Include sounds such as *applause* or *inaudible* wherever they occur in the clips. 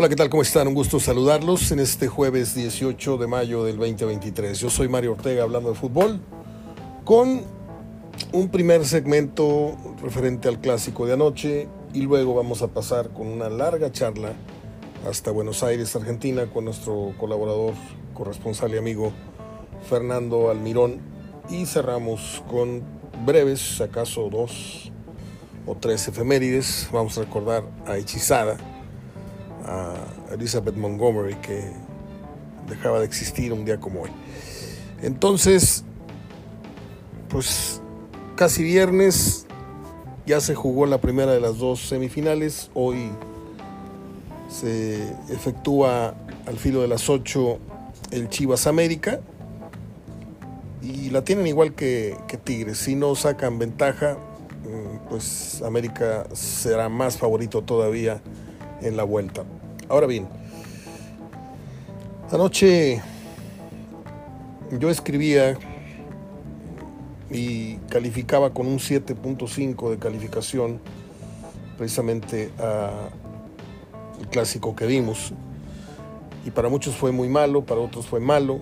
Hola, ¿qué tal? ¿Cómo están? Un gusto saludarlos en este jueves 18 de mayo del 2023. Yo soy Mario Ortega hablando de fútbol con un primer segmento referente al clásico de anoche y luego vamos a pasar con una larga charla hasta Buenos Aires, Argentina, con nuestro colaborador, corresponsal y amigo Fernando Almirón y cerramos con breves, acaso dos o tres efemérides. Vamos a recordar a Hechizada, a Elizabeth Montgomery, que dejaba de existir un día como hoy. Entonces, pues casi viernes, ya se jugó la primera de las dos semifinales. Hoy se efectúa al filo de las 8 el Chivas América. Y la tienen igual que, que Tigres. Si no sacan ventaja, pues América será más favorito todavía en la vuelta. Ahora bien, anoche yo escribía y calificaba con un 7.5 de calificación precisamente al clásico que vimos. Y para muchos fue muy malo, para otros fue malo.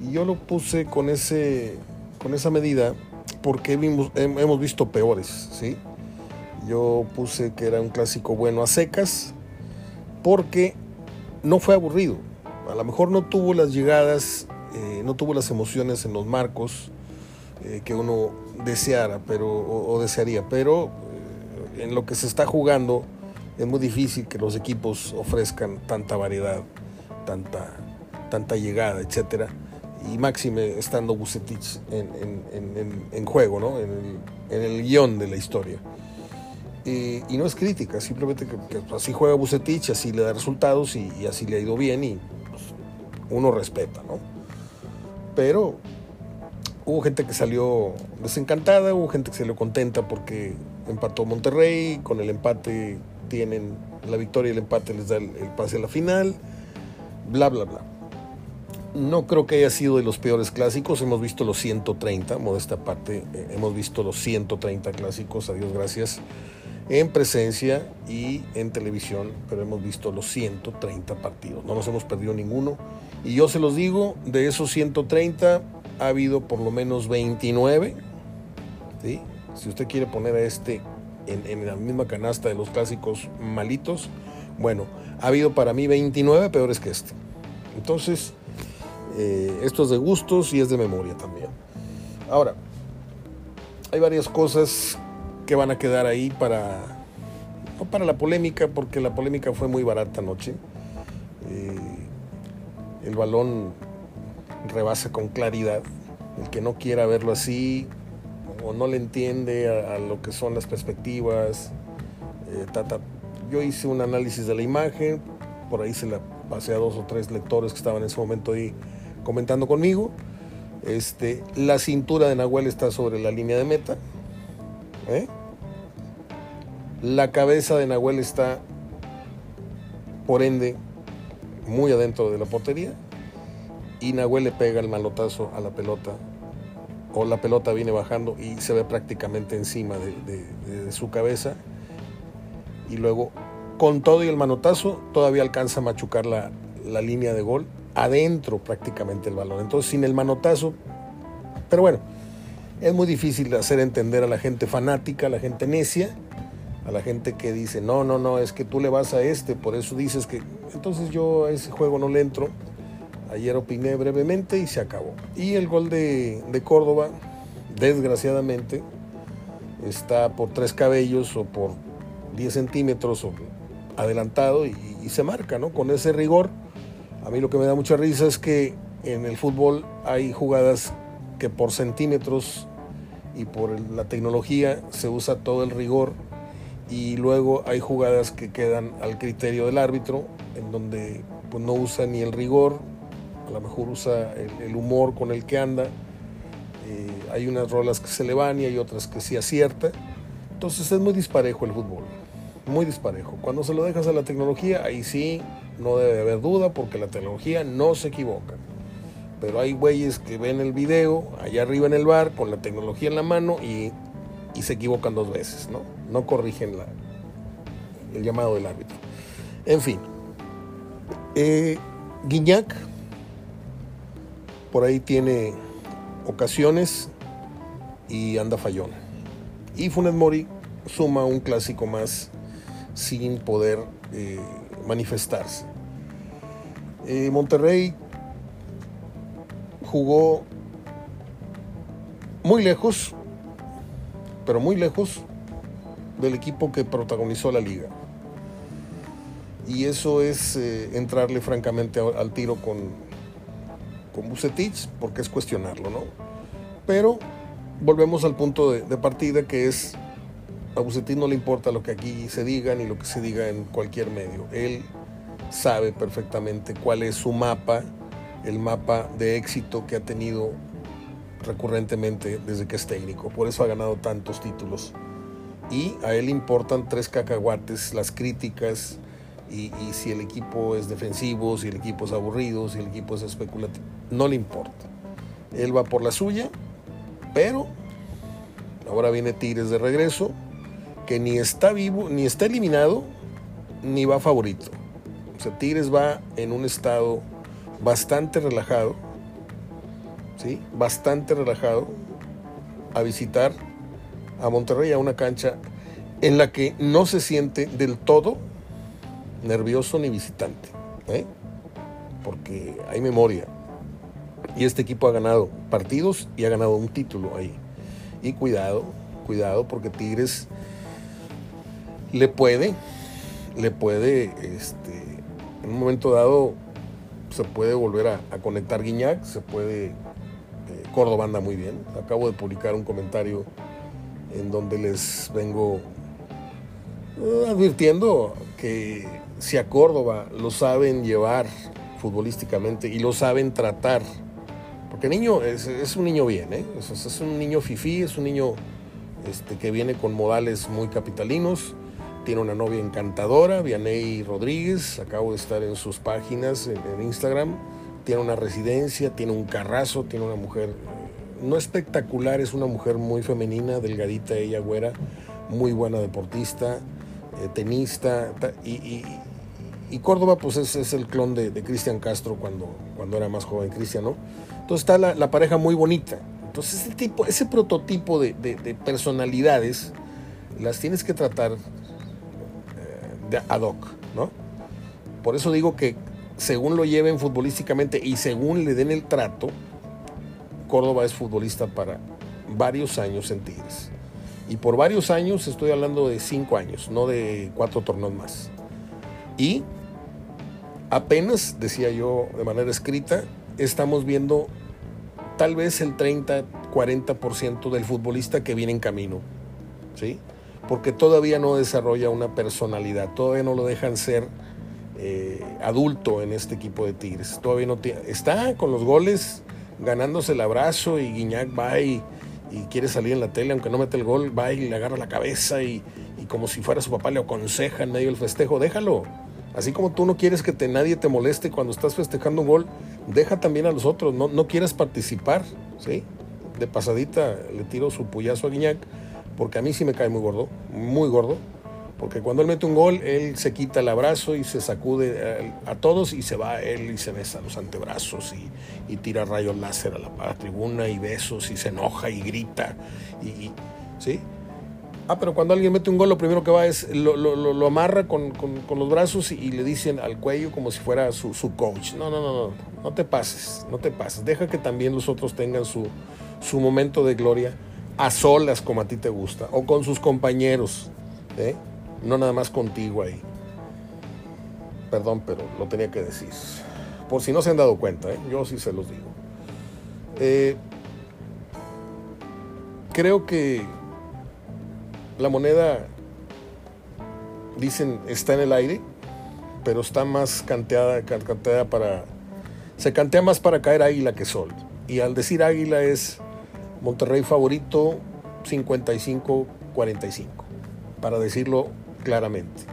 Y yo lo puse con, ese, con esa medida porque hemos visto peores, ¿sí? Yo puse que era un clásico bueno a secas, porque no fue aburrido. A lo mejor no tuvo las llegadas, eh, no tuvo las emociones en los marcos eh, que uno deseara, pero, o, desearía, pero eh, en lo que se está jugando es muy difícil que los equipos ofrezcan tanta variedad, tanta, tanta llegada, etcétera y máxime estando Bucetich en, juego, ¿no? en, el, guion de la historia. Y no es crítica, simplemente que, así juega Bucetich, así le da resultados y, así le ha ido bien y pues, uno respeta, ¿no? Pero hubo gente que salió desencantada, hubo gente que salió contenta porque empató Monterrey, con el empate tienen la victoria y el empate les da el pase a la final, bla, bla, bla no creo que haya sido de los peores clásicos. Hemos visto los 130, modesta parte, eh, hemos visto los 130 clásicos, a Dios gracias, en presencia y en televisión, pero hemos visto los 130 partidos. No nos hemos perdido ninguno. Y yo se los digo, de esos 130 ha habido por lo menos 29. Si usted quiere poner a este en, en la misma canasta de los clásicos malitos, bueno, ha habido para mí 29 peores que este. Entonces, eh, esto es de gustos y es de memoria también. Ahora, hay varias cosas que van a quedar ahí para, no para la polémica, porque la polémica fue muy barata anoche. Eh, el balón rebasa con claridad. El que no quiera verlo así o no le entiende a, lo que son las perspectivas. Eh, Yo hice un análisis de la imagen, por ahí se la pasé a dos o tres lectores que estaban en ese momento ahí comentando conmigo. Este, la cintura de Nahuel está sobre la línea de meta. ¿Eh? La cabeza de Nahuel está, por ende, muy adentro de la portería. Y Nahuel le pega el malotazo a la pelota. O la pelota viene bajando y se ve prácticamente encima de, su cabeza. Y luego, con todo y el manotazo, todavía alcanza a machucar la, la línea de gol adentro prácticamente el balón. Entonces, sin el manotazo, pero bueno, es muy difícil hacer entender a la gente fanática, a la gente necia, a la gente que dice, no, no, no, es que tú le vas a este, por eso dices que... Entonces yo a ese juego no le entro. Ayer opiné brevemente y se acabó. Y el gol de, Córdoba, desgraciadamente, está por tres cabellos o por 10 centímetros adelantado y, y se marca, ¿no? Con ese rigor a mí lo que me da mucha risa es que en el fútbol hay jugadas que por centímetros y por la tecnología se usa todo el rigor y luego hay jugadas que quedan al criterio del árbitro en donde pues, no usa ni el rigor, a lo mejor usa el, humor con el que anda. Eh, hay unas rolas que se le van y hay otras que sí acierta. Entonces es muy disparejo el fútbol, muy disparejo. Cuando se lo dejas a la tecnología, ahí sí no debe haber duda porque la tecnología no se equivoca. Pero hay güeyes que ven el video allá arriba en el bar con la tecnología en la mano y, se equivocan dos veces, ¿no? No corrigen el llamado del árbitro. En fin, Eh, Guiñac, por ahí tiene ocasiones y anda fallón. Y Funes Mori suma un clásico más sin poder eh, manifestarse. Eh, Monterrey jugó muy lejos, pero muy lejos del equipo que protagonizó la liga. Y eso es eh, entrarle francamente al tiro con, con Bucetich, porque es cuestionarlo, ¿no? Pero volvemos al punto de, de partida que es a Bucetich no le importa lo que aquí se diga ni lo que se diga en cualquier medio. Él sabe perfectamente cuál es su mapa, el mapa de éxito que ha tenido recurrentemente desde que es técnico. Por eso ha ganado tantos títulos. Y a él importan tres cacahuates, las críticas, y, si el equipo es defensivo, si el equipo es aburrido, si el equipo es especulativo. No le importa. Él va por la suya, pero ahora viene Tigres de regreso, que ni está vivo, ni está eliminado, ni va favorito. O sea, Tigres va en un estado bastante relajado, ¿sí? Bastante relajado a visitar a Monterrey a una cancha en la que no se siente del todo nervioso ni visitante, ¿eh? porque hay memoria. Y este equipo ha ganado partidos y ha ganado un título ahí. Y cuidado, cuidado, porque Tigres le puede, le puede, este, en un momento dado se puede volver a, conectar Guiñac, se puede, eh, Córdoba anda muy bien. Acabo de publicar un comentario en donde les vengo eh, advirtiendo que si a Córdoba lo saben llevar futbolísticamente y lo saben tratar, porque niño es, un niño bien, ¿eh? es, un niño fifí, es un niño este, que viene con modales muy capitalinos, tiene una novia encantadora, Vianey Rodríguez, acabo de estar en sus páginas en, Instagram, tiene una residencia, tiene un carrazo, tiene una mujer eh, no espectacular, es una mujer muy femenina, delgadita, ella güera, muy buena deportista, eh, tenista, y, Córdoba, pues es, el clon de, Cristian Castro cuando, cuando era más joven Cristian, ¿no? Entonces está la, pareja muy bonita. Entonces ese, tipo, ese prototipo de, personalidades las tienes que tratar ad hoc, ¿no? Por eso digo que según lo lleven futbolísticamente y según le den el trato, Córdoba es futbolista para varios años en Tigres. Y por varios años estoy hablando de cinco años, no de cuatro torneos más. Y apenas, decía yo de manera escrita, estamos viendo tal vez el 30, 40% del futbolista que viene en camino, ¿sí? Porque todavía no desarrolla una personalidad, todavía no lo dejan ser eh, adulto en este equipo de Tigres, todavía no está con los goles ganándose el abrazo y Guiñac va y, quiere salir en la tele, aunque no mete el gol, va y le agarra la cabeza y, y como si fuera su papá le aconseja en medio del festejo, déjalo, Así como tú no quieres que te, nadie te moleste cuando estás festejando un gol, deja también a los otros, no, no quieras participar, ¿sí? De pasadita le tiro su puyazo a Guiñac, porque a mí sí me cae muy gordo, muy gordo, porque cuando él mete un gol, él se quita el abrazo y se sacude a, todos y se va a él y se besa los antebrazos y, tira rayos láser a la, tribuna y besos y se enoja y grita, y ¿sí? Ah, pero cuando alguien mete un gol, lo primero que va es lo, amarra con, los brazos y, le dicen al cuello como si fuera su, coach. No, no, no, no, no te pases, no te pases. Deja que también los otros tengan su, su momento de gloria a solas como a ti te gusta o con sus compañeros, ¿eh? no nada más contigo ahí. Perdón, pero lo tenía que decir. Por si no se han dado cuenta, ¿eh? yo sí se los digo. Eh, creo que la moneda, dicen, está en el aire, pero está más canteada, canteada para... Se cantea más para caer águila que sol. Y al decir águila es Monterrey favorito 55-45, para decirlo claramente.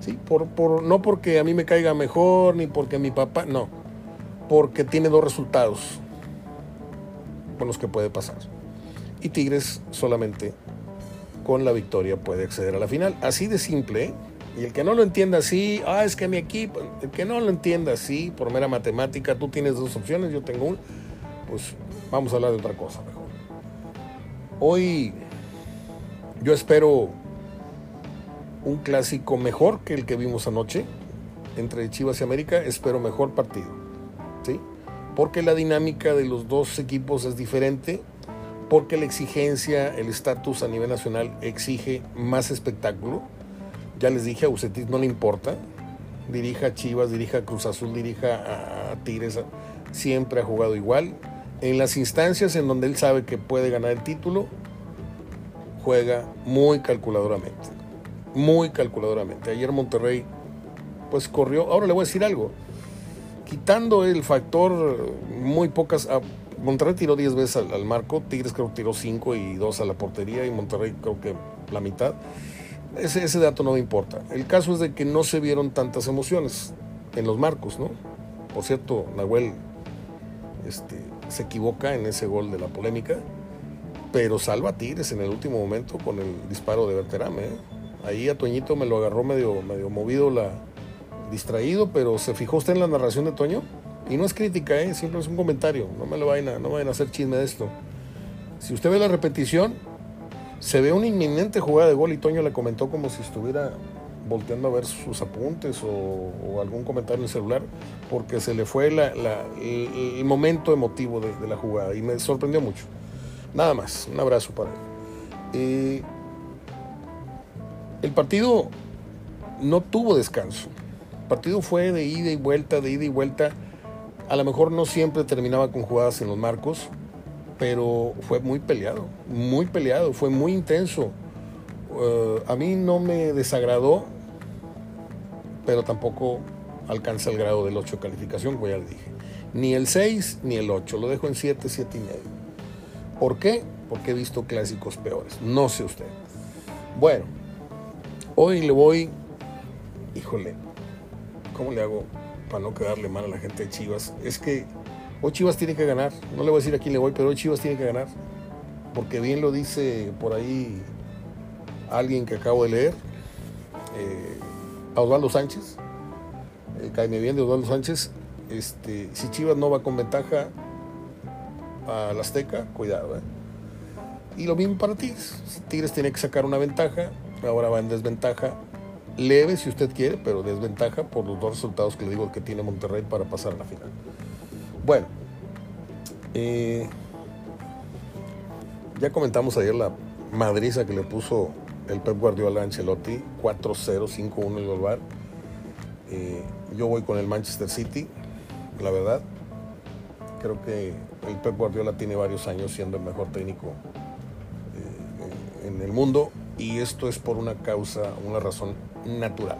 ¿Sí? Por, por, no porque a mí me caiga mejor, ni porque mi papá, no, porque tiene dos resultados con los que puede pasar. Y Tigres solamente con la victoria puede acceder a la final. Así de simple, ¿eh? Y el que no lo entienda así, ah, es que mi equipo, el que no lo entienda así, por mera matemática, tú tienes dos opciones, yo tengo una, pues vamos a hablar de otra cosa. Hoy yo espero un clásico mejor que el que vimos anoche entre Chivas y América, espero mejor partido, ¿sí? Porque la dinámica de los dos equipos es diferente, porque la exigencia, el estatus a nivel nacional exige más espectáculo ya les dije, a Ucetis no le importa. Dirija a Chivas, dirija a Cruz Azul, dirija a Tigres. Siempre ha jugado igual. En las instancias en donde él sabe que puede ganar el título, juega muy calculadoramente. Muy calculadoramente. Ayer Monterrey, pues corrió. Ahora le voy a decir algo. Quitando el factor, muy pocas. Ah, Monterrey tiró 10 veces al, marco, Tigres creo que tiró 5 y 2 a la portería y Monterrey creo que la mitad. Ese, ese dato no me importa. El caso es de que no se vieron tantas emociones en los marcos, ¿no? Por cierto, Nahuel este, se equivoca en ese gol de la polémica, pero salva a Tigres en el último momento con el disparo de Berterame. ¿eh? Ahí a Toñito me lo agarró medio, medio movido, la, distraído, pero ¿se fijó usted en la narración de Toño? Y no es crítica, ¿eh? siempre es un comentario, no me lo vayan a, no vayan a hacer chisme de esto. Si usted ve la repetición, se ve una inminente jugada de gol y Toño le comentó como si estuviera volteando a ver sus apuntes o, algún comentario en el celular, porque se le fue el, momento emotivo de, la jugada y me sorprendió mucho. Nada más, un abrazo para él. Eh, el partido no tuvo descanso. El partido fue de ida y vuelta, de ida y vuelta. A lo mejor no siempre terminaba con jugadas en los marcos, pero fue muy peleado, muy peleado, fue muy intenso. Uh, a mí no me desagradó, pero tampoco alcanza el grado del 8 de calificación, como ya le dije. Ni el 6 ni el 8, lo dejo en 7, 7 y medio. ¿Por qué? Porque he visto clásicos peores, no sé usted. Bueno, hoy le voy, híjole, ¿cómo le hago para no quedarle mal a la gente de Chivas? Es que Hoy Chivas tiene que ganar. No le voy a decir a quién le voy, pero hoy Chivas tiene que ganar. Porque bien lo dice por ahí alguien que acabo de leer, eh, Osvaldo Sánchez. Eh, caeme bien de Osvaldo Sánchez. Este, si Chivas no va con ventaja a la Azteca, cuidado. ¿eh? Y lo mismo para Tigres. Tigres tiene que sacar una ventaja, ahora va en desventaja leve si usted quiere, pero desventaja por los dos resultados que le digo que tiene Monterrey para pasar a la final. Bueno, eh, ya comentamos ayer la madriza que le puso el Pep Guardiola Ancelotti, 4-0, 5-1 el global. Eh, yo voy con el Manchester City, la verdad. Creo que el Pep Guardiola tiene varios años siendo el mejor técnico eh, en el mundo y esto es por una causa, una razón natural.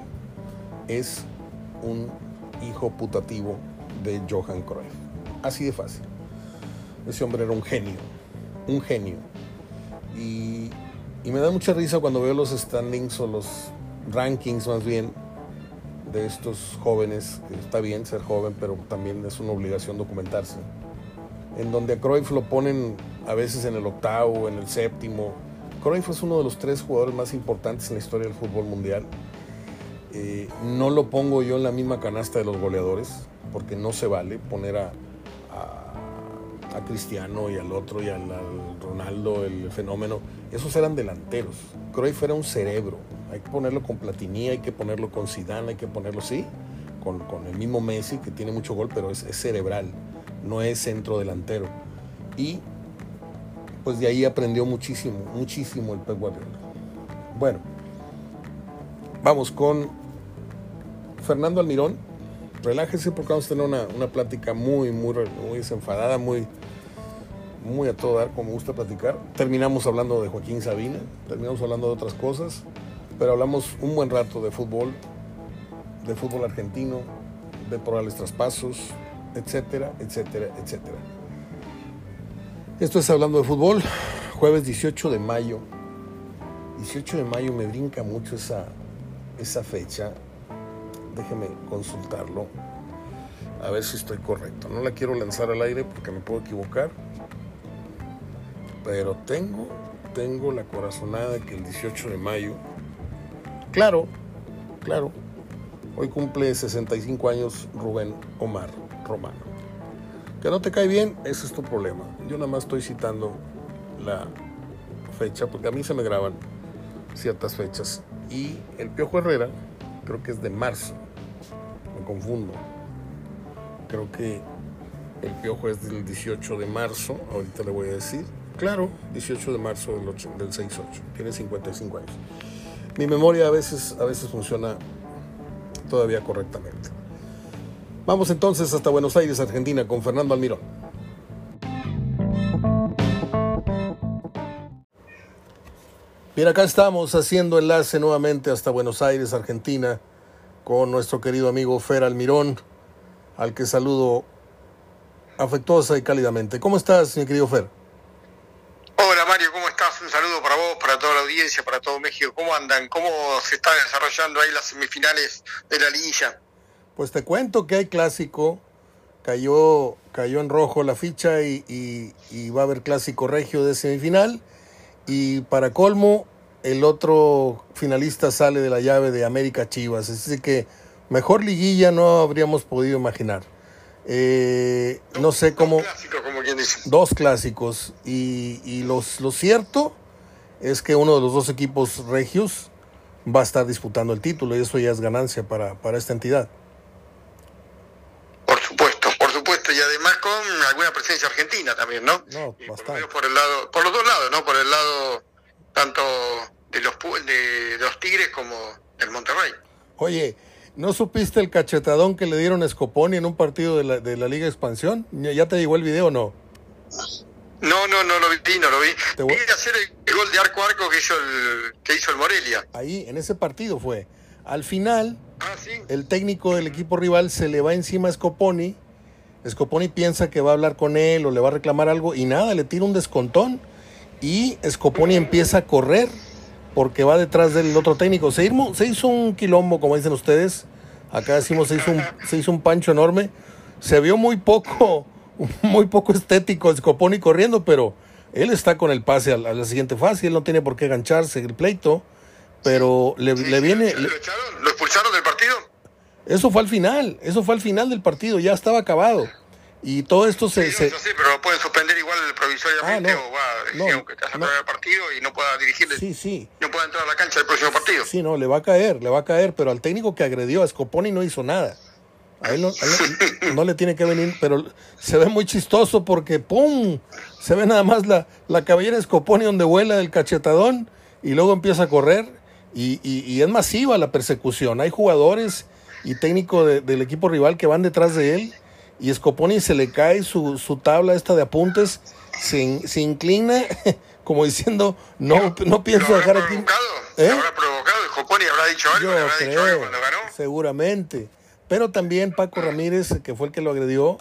Es un hijo putativo de Johan Cruyff. Así de fácil. Ese hombre era un genio, un genio. Y, me da mucha risa cuando veo los standings o los rankings más bien de estos jóvenes, que está bien ser joven, pero también es una obligación documentarse. En donde a Cruyff lo ponen a veces en el octavo, en el séptimo. Cruyff es uno de los tres jugadores más importantes en la historia del fútbol mundial. Eh, no lo pongo yo en la misma canasta de los goleadores, porque no se vale poner a, Cristiano y al otro y al, Ronaldo, el fenómeno, esos eran delanteros. Cruyff era un cerebro. Hay que ponerlo con Platini, hay que ponerlo con Zidane, hay que ponerlo, sí, con, el mismo Messi, que tiene mucho gol, pero es, cerebral, no es centro delantero. Y pues de ahí aprendió muchísimo, muchísimo el Pep Guardiola. Bueno, vamos con Fernando Almirón, relájese porque vamos a tener una, una plática muy, muy, muy desenfadada, muy, muy a todo dar, como gusta platicar. Terminamos hablando de Joaquín Sabina, terminamos hablando de otras cosas, pero hablamos un buen rato de fútbol, de fútbol argentino, de probables traspasos, etcétera, etcétera, etcétera. Esto es hablando de fútbol, jueves 18 de mayo. 18 de mayo me brinca mucho esa, esa fecha déjeme consultarlo, a ver si estoy correcto. No la quiero lanzar al aire porque me puedo equivocar, pero tengo, tengo la corazonada de que el 18 de mayo, claro, claro. Hoy cumple 65 años Rubén Omar Romano. Que no te cae bien, ese es tu problema. Yo nada más estoy citando la fecha porque a mí se me graban ciertas fechas. Y el Piojo Herrera, creo que es de marzo. Me confundo. Creo que el Piojo es del 18 de marzo. Ahorita le voy a decir. Claro, 18 de marzo del, 8, del 6-8. Tiene 55 años. Mi memoria a veces, a veces funciona todavía correctamente. Vamos entonces hasta Buenos Aires, Argentina, con Fernando Almirón. Bien, acá estamos haciendo enlace nuevamente hasta Buenos Aires, Argentina, con nuestro querido amigo Fer Almirón, al que saludo afectuosa y cálidamente. ¿Cómo estás, mi querido Fer? Hola Mario, ¿cómo estás? Un saludo para vos, para toda la audiencia, para todo México. ¿Cómo andan? ¿Cómo se están desarrollando ahí las semifinales de la liguilla? Pues te cuento que hay clásico, cayó, cayó en rojo la ficha y, y, y va a haber clásico regio de semifinal. Y para colmo, el otro finalista sale de la llave de América Chivas. Así que mejor liguilla no habríamos podido imaginar. Eh, no sé cómo... Dos clásicos. Y, y los, lo cierto es que uno de los dos equipos regios va a estar disputando el título y eso ya es ganancia para, para esta entidad. Por supuesto, por supuesto, y además con alguna presencia argentina también, ¿no? No, Y bastante. por el lado, por los dos lados, ¿no? Por el lado tanto de los de, de los Tigres como del Monterrey. Oye, ¿no supiste el cachetadón que le dieron a Scoponi en un partido de la, de la Liga Expansión? ¿Ya te llegó el video o no? No, no, no lo vi, no lo vi. Te voy- hacer el gol de arco a arco que hizo el, que hizo el Morelia. Ahí, en ese partido fue. Al final, Ah, sí. el técnico del equipo rival se le va encima a Scoponi. Scoponi piensa que va a hablar con él o le va a reclamar algo y nada, le tira un descontón y Scoponi empieza a correr porque va detrás del otro técnico. Se, hizo- se hizo un quilombo, como dicen ustedes. Acá decimos se hizo un, se hizo un pancho enorme. Se vio muy poco, *laughs* muy poco estético Scoponi corriendo, pero él está con el pase a la, a la siguiente fase. Él no tiene por qué gancharse el pleito, pero le, le viene... ¿Lo, le- echaron? ¿Lo expulsaron del partido? eso fue al final, eso fue al final del partido, ya estaba acabado. Y todo esto se... Sí, se- pero lo pueden suspender igual provisoriamente Ah, no. o va, No, aunque te haya no. el partido y no pueda dirigirle, sí, sí, no pueda entrar a la cancha del próximo partido. sí, no, le va a caer, le va a caer, pero al técnico que agredió a Scoponi no hizo nada. A él no, a él *laughs* no le tiene que venir, pero se ve muy chistoso porque ¡pum! Se ve nada más la, la cabellera de Scoponi donde vuela del cachetadón y luego empieza a correr y, y- y es masiva la persecución. Hay jugadores y técnico de- del equipo rival que van detrás de él y Scoponi se le cae su, su tabla esta de apuntes, se, se inclina *laughs* como diciendo, no, no pienso ¿Lo habrá dejar aquí. provocado? ¿Eh? ¿Lo habrá provocado? ¿El Joponi habrá dicho algo? Yo ¿Le habrá dicho algo creo, cuando ganó? seguramente. Pero también Paco Ramírez, que fue el que lo agredió,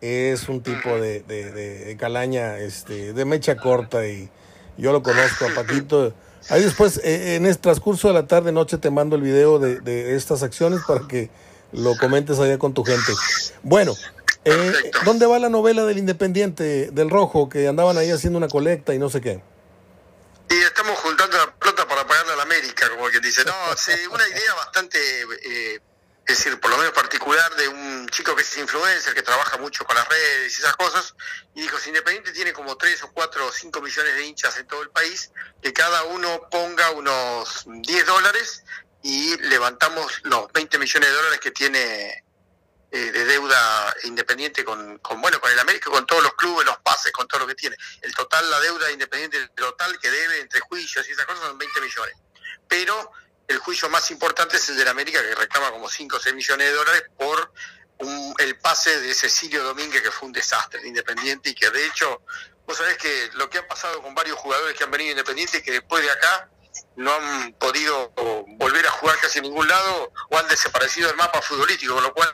es un tipo de, de, de- de calaña, este, de mecha corta y yo lo conozco a Paquito. Ahí después, eh, en el transcurso de la tarde, noche, te mando el video de, de estas acciones para que lo comentes allá con tu gente. Bueno, eh. ¿dónde va la novela del Independiente, del Rojo, que andaban ahí haciendo una colecta y no sé qué? Y estamos juntando la plata para pagarle a la América, como quien dice. No, sí, una idea bastante, eh, es decir, por lo menos particular de un chico que es influencer, que trabaja mucho con las redes y esas cosas, y dijo, si Independiente tiene como 3 o 4 o 5 millones de hinchas en todo el país, que cada uno ponga unos 10 dólares y levantamos los 20 millones de dólares que tiene eh, de deuda independiente con, con bueno con el América con todos los clubes los pases con todo lo que tiene. El total la deuda independiente total que debe entre juicios y esas cosas son 20 millones. Pero el juicio más importante es el del América que reclama como 5 o 6 millones de dólares por un- el pase de Cecilio Domínguez que fue un desastre de Independiente y que de hecho vos sabés que lo que ha pasado con varios jugadores que han venido Independiente que después de acá no han podido volver a jugar casi en ningún lado o han desaparecido del mapa futbolístico, con lo cual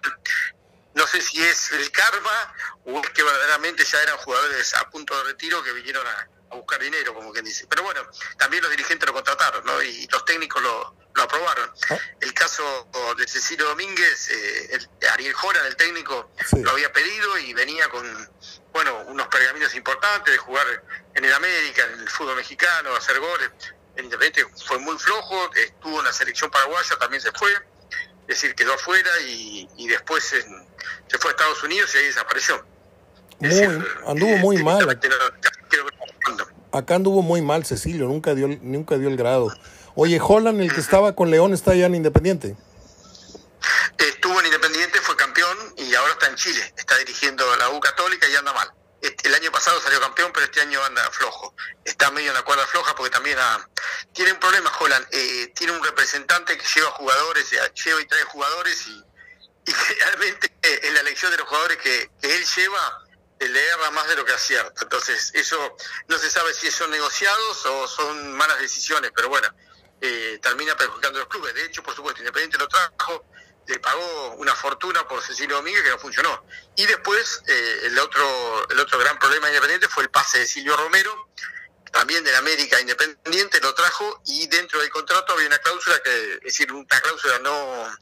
no sé si es el karma o es que verdaderamente ya eran jugadores a punto de retiro que vinieron a, a buscar dinero, como quien dice. Pero bueno, también los dirigentes lo contrataron, ¿no? Y los técnicos lo, lo aprobaron. Ah. El caso de Cecilio Domínguez, eh, el- Ariel Joran, el técnico, Sí. lo había pedido y venía con, bueno, unos pergaminos importantes de jugar en el América, en el fútbol mexicano, hacer goles. El Independiente fue muy flojo, estuvo en la selección paraguaya, también se fue, es decir, quedó afuera y, después se fue a Estados Unidos y ahí desapareció. anduvo muy mal. Acá anduvo muy mal Cecilio, nunca dio, nunca dio el grado. Oye, Holland, el que estaba con León, está ya en Independiente. Estuvo en Independiente, fue campeón y ahora está en Chile. Está dirigiendo la U Católica y anda mal. Este, el año pasado salió campeón, pero este año anda flojo. Está medio en la cuerda floja porque también tiene un problema, Holland. Eh, tiene un representante que lleva jugadores, eh, lleva y trae jugadores y, *laughs* realmente eh, en la elección de los jugadores que, él lleva le erra más de lo que acierta. Entonces, eso no se sabe si son negociados o son malas decisiones, pero bueno, eh, termina perjudicando a los clubes. De hecho, por supuesto, Independiente lo trajo, le pagó una fortuna por Cecilio Domínguez que no funcionó. Y después, eh, el, otro, el otro gran problema de Independiente fue el pase de Silvio Romero, también del América Independiente, lo trajo y dentro del contrato había una cláusula que, es decir, una cláusula no,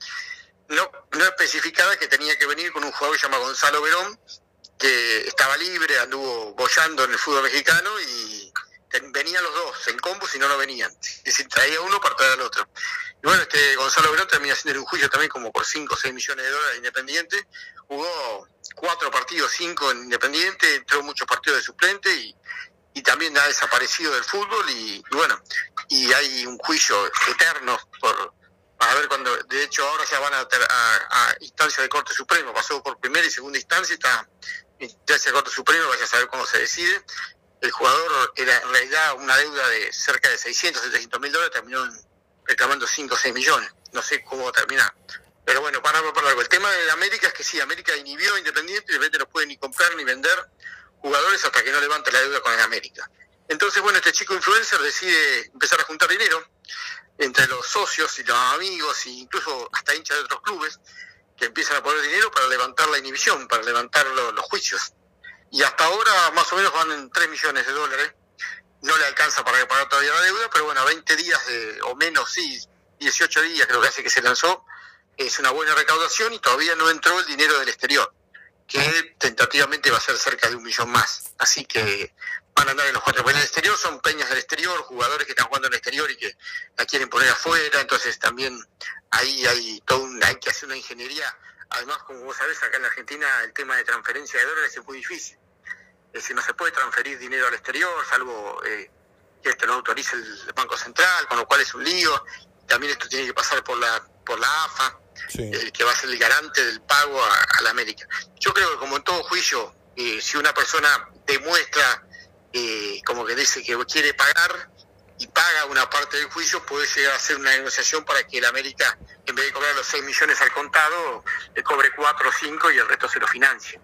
no, no especificada que tenía que venir con un jugador llamado Gonzalo Verón, que estaba libre, anduvo bollando en el fútbol mexicano y venían los dos en combo si no, no venían. Es decir, traía uno para traer al otro. Y bueno, este Gonzalo Verón termina haciendo un juicio también como por 5 o 6 millones de dólares Independiente. Jugó cuatro partidos, cinco en Independiente, entró muchos partidos de suplente y, y también ha desaparecido del fútbol y, bueno, y hay un juicio eterno por a ver cuando, de hecho ahora ya van a, a, a instancia de Corte Supremo, pasó por primera y segunda instancia, está ya se Corte Supremo, vaya a saber cómo se decide. El jugador era en realidad una deuda de cerca de 600, 700 mil dólares, terminó reclamando 5 o 6 millones. No sé cómo va a terminar. Pero bueno, para por algo. El tema de América es que sí, América inhibió Independiente y de repente no puede ni comprar ni vender jugadores hasta que no levante la deuda con América. Entonces, bueno, este chico influencer decide empezar a juntar dinero entre los socios y los amigos e incluso hasta hinchas de otros clubes que empiezan a poner dinero para levantar la inhibición, para levantar los juicios. Y hasta ahora más o menos van en 3 millones de dólares. No le alcanza para pagar todavía la deuda, pero bueno, 20 días de, o menos, sí, 18 días creo que hace que se lanzó, es una buena recaudación y todavía no entró el dinero del exterior, que tentativamente va a ser cerca de un millón más. Así que van a andar en los cuatro. Pero en el exterior son peñas del exterior, jugadores que están jugando en el exterior y que la quieren poner afuera, entonces también ahí hay todo hay que hacer una ingeniería. Además, como vos sabés, acá en la Argentina el tema de transferencia de dólares es muy difícil. Es decir, no se puede transferir dinero al exterior, salvo eh, que esto lo autorice el Banco Central, con lo cual es un lío. También esto tiene que pasar por la por la AFA, eh, que va a ser el garante del pago a, la América. Yo creo que como en todo juicio, eh, si una persona demuestra eh, como que dice que quiere pagar y paga una parte del juicio, puede llegar a hacer una negociación para que el América, en vez de cobrar los 6 millones al contado, le cobre 4 o 5 y el resto se lo financie.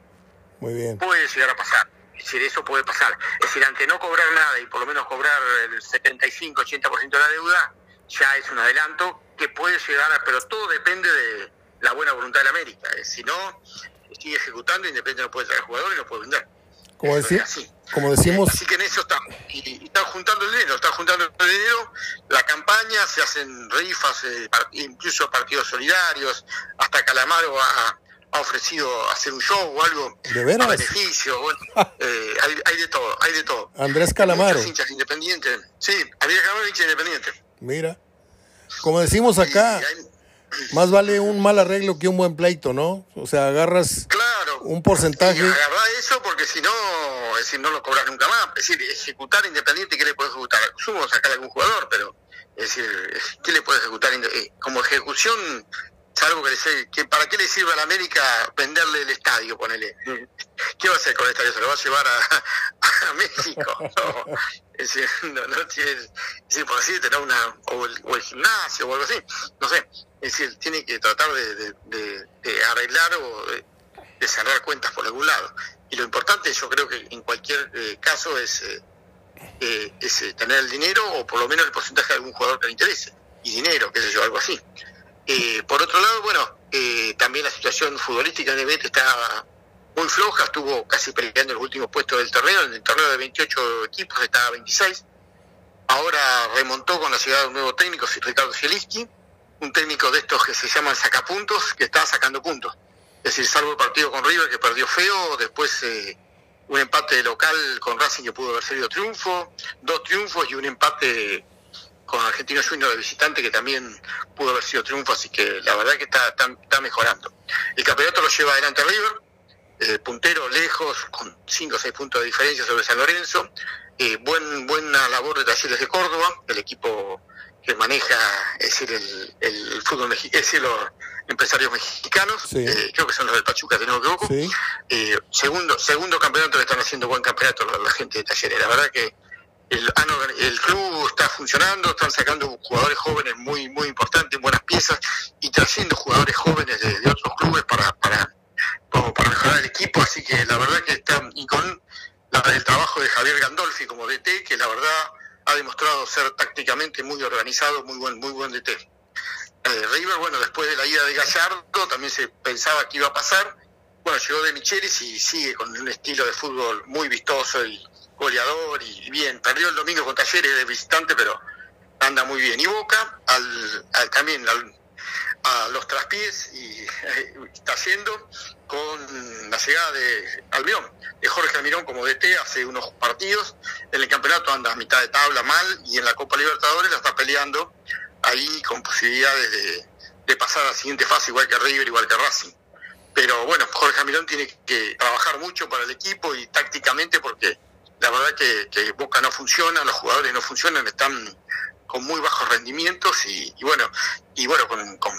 Muy bien. Puede llegar a pasar. Es decir, eso puede pasar. Es decir, ante no cobrar nada y por lo menos cobrar el 75-80% de la deuda, ya es un adelanto que puede llegar a... Pero todo depende de la buena voluntad de la América. Si no, sigue ejecutando, Independiente no puede traer jugadores y no puede vender. Como, como decimos... Así que en eso está. Y, están juntando el dinero, están juntando el dinero, la campaña, se hacen rifas, eh, incluso partidos solidarios, hasta Calamaro ha, ofrecido hacer un show o algo ¿De veras? a beneficio. Bueno, *laughs* eh, hay, de todo, hay de todo. Andrés Calamaro. hinchas independientes. Sí, Andrés Calamaro hincha independiente. Mira. Como decimos acá, más vale un mal arreglo que un buen pleito, ¿no? O sea, agarras claro, un porcentaje. Agarra eso porque si no, es decir, no lo cobras nunca más. Es decir, ejecutar independiente, ¿qué le puede ejecutar? Sumo sacar a algún jugador, pero es decir, ¿qué le puede ejecutar? Eh, como ejecución, salvo que, le que ¿para qué le sirve a la América venderle el estadio, ponele? ¿Qué va a hacer con el estadio? ¿Se lo va a llevar a, *laughs* México? No. *laughs* Es no, no es decir, por así tener una, o el, o el gimnasio o algo así, no sé. Es decir, tiene que tratar de, arreglar o de, cerrar cuentas por algún lado. Y lo importante, yo creo que en cualquier eh, caso, es, eh, eh, es tener el dinero o por lo menos el porcentaje de algún jugador que le interese. Y dinero, qué sé yo, algo así. Por otro lado, bueno, también la situación futbolística el Betis está muy floja, estuvo casi peleando los últimos puestos del torneo, en el torneo de 28 equipos estaba 26. Ahora remontó con la ciudad de un nuevo técnico, Ricardo Zielinski, un técnico de estos que se llaman sacapuntos, que está sacando puntos. Es decir, salvo el partido con River que perdió feo, después eh, un empate local con Racing que pudo haber sido triunfo, dos triunfos y un empate con Argentino Junior de visitante, que también pudo haber sido triunfo, así que la verdad que está, está, mejorando. El campeonato lo lleva adelante River, eh, puntero lejos, con 5 o 6 puntos de diferencia sobre San Lorenzo. Eh, buen, buena labor de Talleres de Córdoba, el equipo que maneja es decir, el, el fútbol mexicano, es decir, los empresarios mexicanos, eh, creo que son los del Pachuca, si no me equivoco. Eh, segundo, segundo campeonato le están haciendo buen campeonato la, gente de Talleres. La verdad que el, el club está funcionando, están sacando jugadores jóvenes muy muy importantes, buenas piezas, y trayendo jugadores jóvenes de, otros clubes para, para, para mejorar el equipo, así que la verdad que están, y con el trabajo de Javier Gandolfi como DT, que la verdad ha demostrado ser tácticamente muy organizado, muy buen, muy buen DT. Eh, River, bueno, después de la ida de Gallardo, también se pensaba que iba a pasar. Bueno, llegó de Michelis y sigue con un estilo de fútbol muy vistoso y goleador y bien. Perdió el domingo con Talleres de visitante, pero anda muy bien. Y Boca, al, también a los traspiés y *laughs* está haciendo con la llegada de Albión, de Jorge Almirón como DT hace unos partidos. En el campeonato anda a mitad de tabla mal y en la Copa Libertadores la está peleando ahí con posibilidades de, pasar a la siguiente fase, igual que River, igual que Racing. Pero bueno, Jorge Almirón tiene que trabajar mucho para el equipo y tácticamente porque la verdad que, que Boca no funciona, los jugadores no funcionan, están con muy bajos rendimientos y, bueno y bueno con, con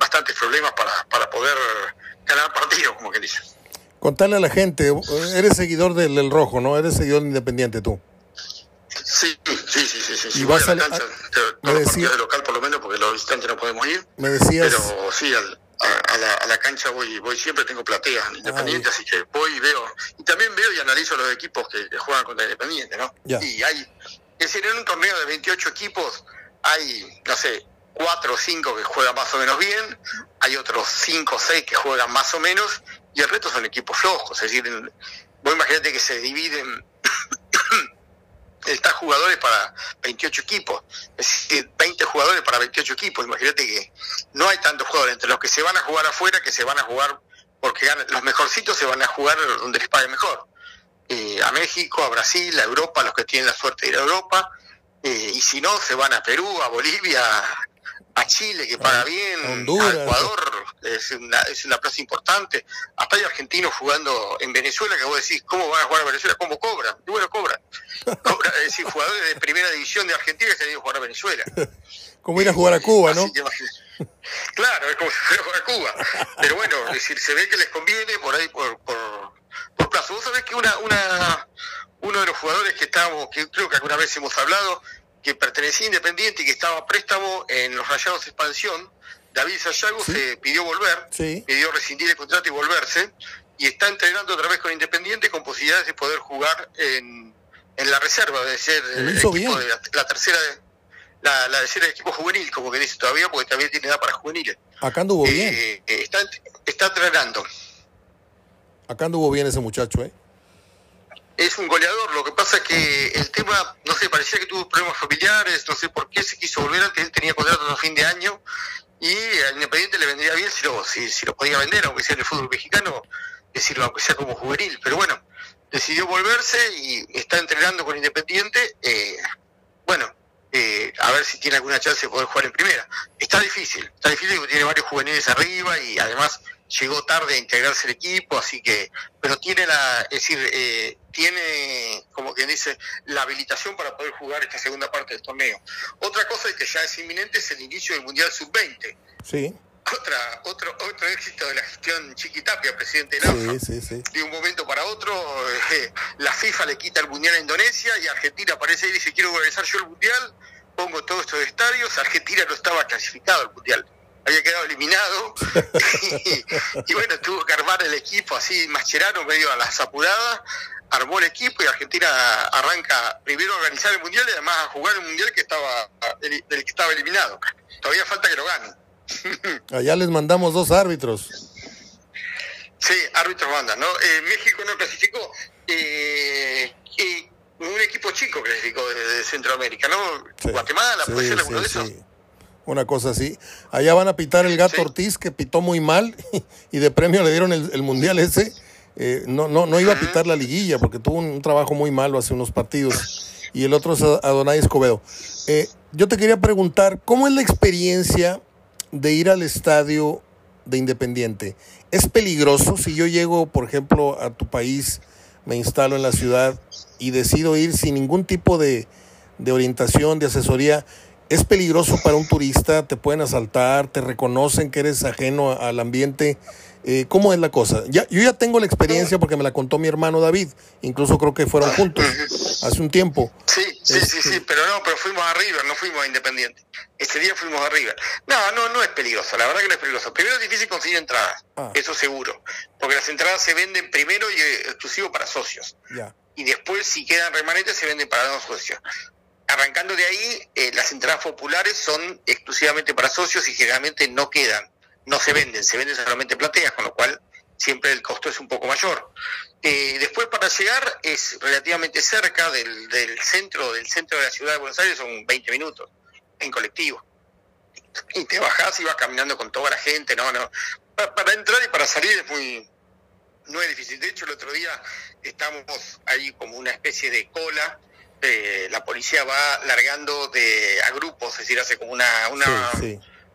bastantes problemas para, para poder ganar partidos como que dice. Contarle a la gente eres seguidor del, rojo no eres seguidor Independiente tú. Sí sí sí sí sí, y vas a la cancha me decía, de local por lo menos porque los visitantes no podemos ir. Me decías pero sí a, la, a, la, cancha voy voy siempre tengo plateas en Independiente así que voy y veo. Y también veo y analizo los equipos que, juegan contra Independiente no y hay es decir, en un torneo de 28 equipos hay, no sé, cuatro o cinco que juegan más o menos bien, hay otros cinco o seis que juegan más o menos, y el resto son equipos flojos. Es decir, vos imagínate que se dividen está jugadores para 28 equipos, es decir, 20 jugadores para 28 equipos. Imagínate que no hay tantos jugadores entre los que se van a jugar afuera que se van a jugar porque los mejorcitos se van a jugar donde les pague mejor. Eh, a México, a Brasil, a Europa, los que tienen la suerte de ir a Europa, eh, y si no, se van a Perú, a Bolivia, a Chile, que paga bien, a Ecuador, es una, es una plaza importante. Hasta hay argentinos jugando en Venezuela que vos decís, ¿cómo van a jugar a Venezuela? ¿Cómo cobran? Y bueno, cobran. *laughs* Cobra, es decir, jugadores de primera división de Argentina que se han ido a jugar a Venezuela. *laughs* Como ir a jugar a Cuba, ¿no? claro, es como *laughs* si fuera a jugar a Cuba. Pero bueno, es decir, se ve que les conviene por ahí, por, por por plazo. Vos sabés que una, una, uno de los jugadores que estábamos, que creo que alguna vez hemos hablado, que pertenecía a Independiente y que estaba a préstamo en los Rayados de Expansión, David Sayago se pidió volver, pidió rescindir el contrato y volverse, y está entrenando otra vez con Independiente con posibilidades de poder jugar en, en la reserva, de ser el equipo de la, tercera la, la tercera equipo juvenil, como que dice todavía, porque también tiene edad para juveniles. Acá anduvo bien. Eh, eh, está, está entrenando. Acá anduvo bien ese muchacho, ¿eh? Es un goleador, lo que pasa es que el tema, no sé, parecía que tuvo problemas familiares, no sé por qué se quiso volver antes, él tenía contrato a fin de año y al Independiente le vendría bien si lo, si, lo podía vender, aunque sea en el fútbol mexicano, decirlo, aunque sea como juvenil, pero bueno, decidió volverse y está entrenando con Independiente, eh, bueno, eh, a ver si tiene alguna chance de poder jugar en primera. Está difícil, está difícil porque tiene varios juveniles arriba y además llegó tarde a integrarse el equipo, así que, pero tiene la, es decir, eh, tiene, como quien dice, la habilitación para poder jugar esta segunda parte del torneo. Otra cosa que ya es inminente es el inicio del Mundial Sub-20. Sí. Otra, otro, otro éxito de la gestión Chiquitapia, presidente de la sí, De un momento para otro, eh, la FIFA le quita el Mundial a Indonesia y Argentina aparece y dice, quiero organizar yo el Mundial, pongo todos estos estadios, Argentina no estaba clasificado al Mundial había quedado eliminado *laughs* y, bueno, tuvo que armar el equipo así, Mascherano medio a las apuradas, armó el equipo y Argentina arranca primero a organizar el mundial y además a jugar el mundial que estaba del, que estaba eliminado. Todavía falta que lo ganen. *laughs* Allá les mandamos dos árbitros. Sí, árbitros mandan, ¿no? Eh, México no clasificó. Eh, un equipo chico clasificó de, Centroamérica, ¿no? Guatemala, puede ser alguno de esos una cosa así. Allá van a pitar el gato Ortiz, que pitó muy mal, *laughs* y de premio le dieron el, mundial ese. Eh, no, no, no iba a pitar la liguilla porque tuvo un, trabajo muy malo hace unos partidos. Y el otro es Adonai Escobedo. Eh, yo te quería preguntar, ¿cómo es la experiencia de ir al estadio de Independiente? ¿Es peligroso si yo llego, por ejemplo, a tu país, me instalo en la ciudad y decido ir sin ningún tipo de, de orientación, de asesoría? ¿Es peligroso para un turista? ¿Te pueden asaltar? ¿Te reconocen que eres ajeno al ambiente? Eh, ¿Cómo es la cosa? Ya, yo ya tengo la experiencia porque me la contó mi hermano David, incluso creo que fueron juntos hace un tiempo. Sí, sí, sí, sí, pero no, pero fuimos arriba, no fuimos a Independiente. Ese día fuimos arriba. No, no, no es peligroso, la verdad que no es peligroso. Primero es difícil conseguir entradas, ah. eso seguro, porque las entradas se venden primero y eh, exclusivo para socios. Ya. Y después, si quedan remanentes, se venden para no socios arrancando de ahí, eh, las entradas populares son exclusivamente para socios y generalmente no quedan, no se venden, se venden solamente plateas, con lo cual siempre el costo es un poco mayor. Eh, después para llegar es relativamente cerca del, centro, del centro de la ciudad de Buenos Aires, son 20 minutos en colectivo. Y te bajás y vas caminando con toda la gente, no, no. Para, para entrar y para salir es muy, no es difícil. De hecho, el otro día estamos ahí como una especie de cola eh, la policía va largando de a grupos, es decir, hace como una una,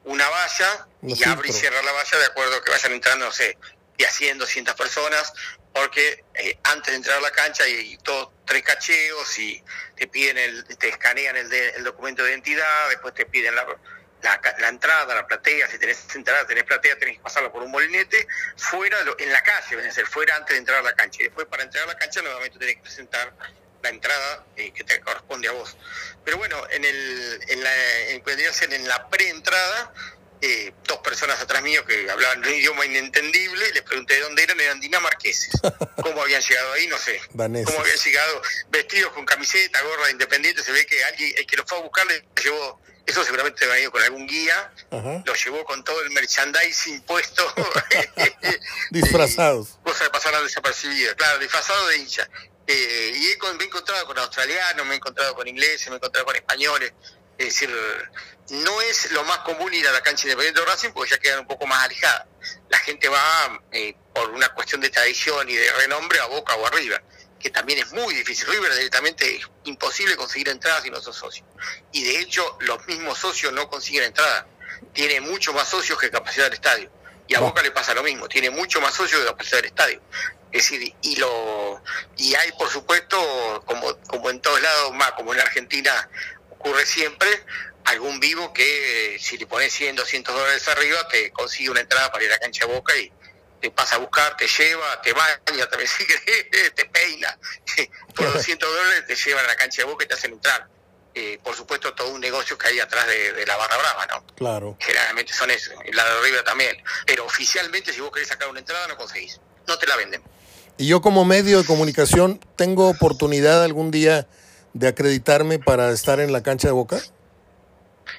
una valla y abre y cierra la valla de acuerdo que vayan entrando, no sé, y a 100, 200 personas, porque eh, antes de entrar a la cancha hay todos tres cacheos y te piden el, te escanean el, el documento de identidad, después te piden la, la, entrada, la platea, si tenés entrada, tenés platea, tenés que pasarlo por un molinete, fuera, en la calle, es decir, fuera antes de entrar a la cancha. Y después para entrar a la cancha nuevamente tenés que presentar la entrada eh, que te corresponde a vos. Pero bueno, en el, en la, en, en la preentrada, eh, dos personas atrás mío que hablaban un idioma inentendible, les pregunté de dónde eran, eran dinamarqueses. *laughs* ¿Cómo habían llegado ahí? No sé. ¿Cómo habían llegado vestidos con camiseta, gorra independiente? Se ve que alguien, el que los fue a buscar, les llevó, eso seguramente ido con algún guía, los llevó con todo el merchandising puesto. *laughs* *laughs* Disfrazados. Cosa de pasar a claro, disfrazado de hincha. Eh, y he, me he encontrado con australianos, me he encontrado con ingleses, me he encontrado con españoles. Es decir, no es lo más común ir a la cancha independiente de Racing porque ya quedan un poco más alejadas. La gente va eh, por una cuestión de tradición y de renombre a Boca o arriba, que también es muy difícil. River directamente es imposible conseguir entradas si no son socios. Y de hecho, los mismos socios no consiguen entradas. Tiene mucho más socios que capacidad del estadio. Y a Boca le pasa lo mismo, tiene mucho más socios que capacidad del estadio. Es decir, y lo y hay por supuesto, como, como en todos lados, más como en Argentina ocurre siempre, algún vivo que si le pones 100, 200 dólares arriba, te consigue una entrada para ir a la cancha Boca y te pasa a buscar, te lleva, te baña, también *laughs* si te peina. *laughs* Por 200 dólares te llevan a la cancha de Boca y te hacen entrar. Eh, por supuesto, todo un negocio que hay atrás de, la barra brava, ¿no? Claro. Generalmente son eso, y la de arriba también. Pero oficialmente, si vos querés sacar una entrada, no conseguís. No te la venden. Y yo como medio de comunicación, ¿tengo oportunidad algún día de acreditarme para estar en la cancha de Boca?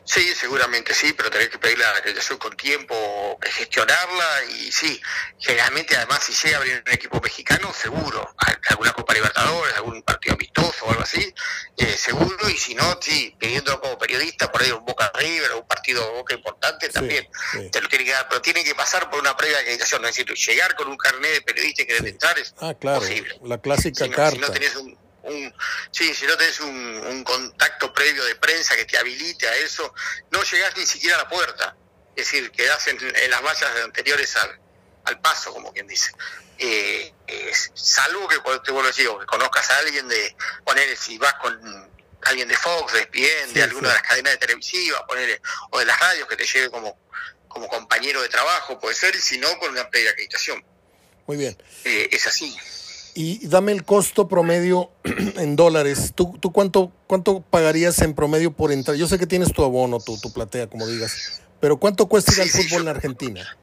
Sí, seguramente sí, pero tenés que pedir la acreditación con tiempo, gestionarla y sí, generalmente además si llega a abrir un equipo mexicano, seguro, alguna Copa Libertadores, algún partido amistoso o algo así, eh, seguro, y si no, sí, pidiendo como periodista por ahí un Boca River o un partido Boca importante también, te lo tiene que dar, pero tiene que pasar por una previa acreditación, es decir, llegar con un carnet de periodista y querer entrar es ah, claro, la clásica carta. Si no tenés un un, sí, si no tenés un, contacto previo de prensa que te habilite a eso, no llegás ni siquiera a la puerta. Es decir, quedás en, las vallas anteriores al, al, paso, como quien dice. Eh, salvo que te vuelvo a decir, que conozcas a alguien de, poner si vas con alguien de Fox, de ESPN, de alguna de las cadenas de televisivas, poner, o de las radios que te lleve como, como compañero de trabajo, puede ser, y si no, con una previa acreditación. Muy bien. Eh, es así. Y dame el costo promedio *clears throat* en dólares. ¿Tú, tú cuánto, cuánto pagarías en promedio por entrar? Yo sé que tienes tu abono, tu, tu platea, como digas, pero ¿cuánto cuesta ir al fútbol en Argentina?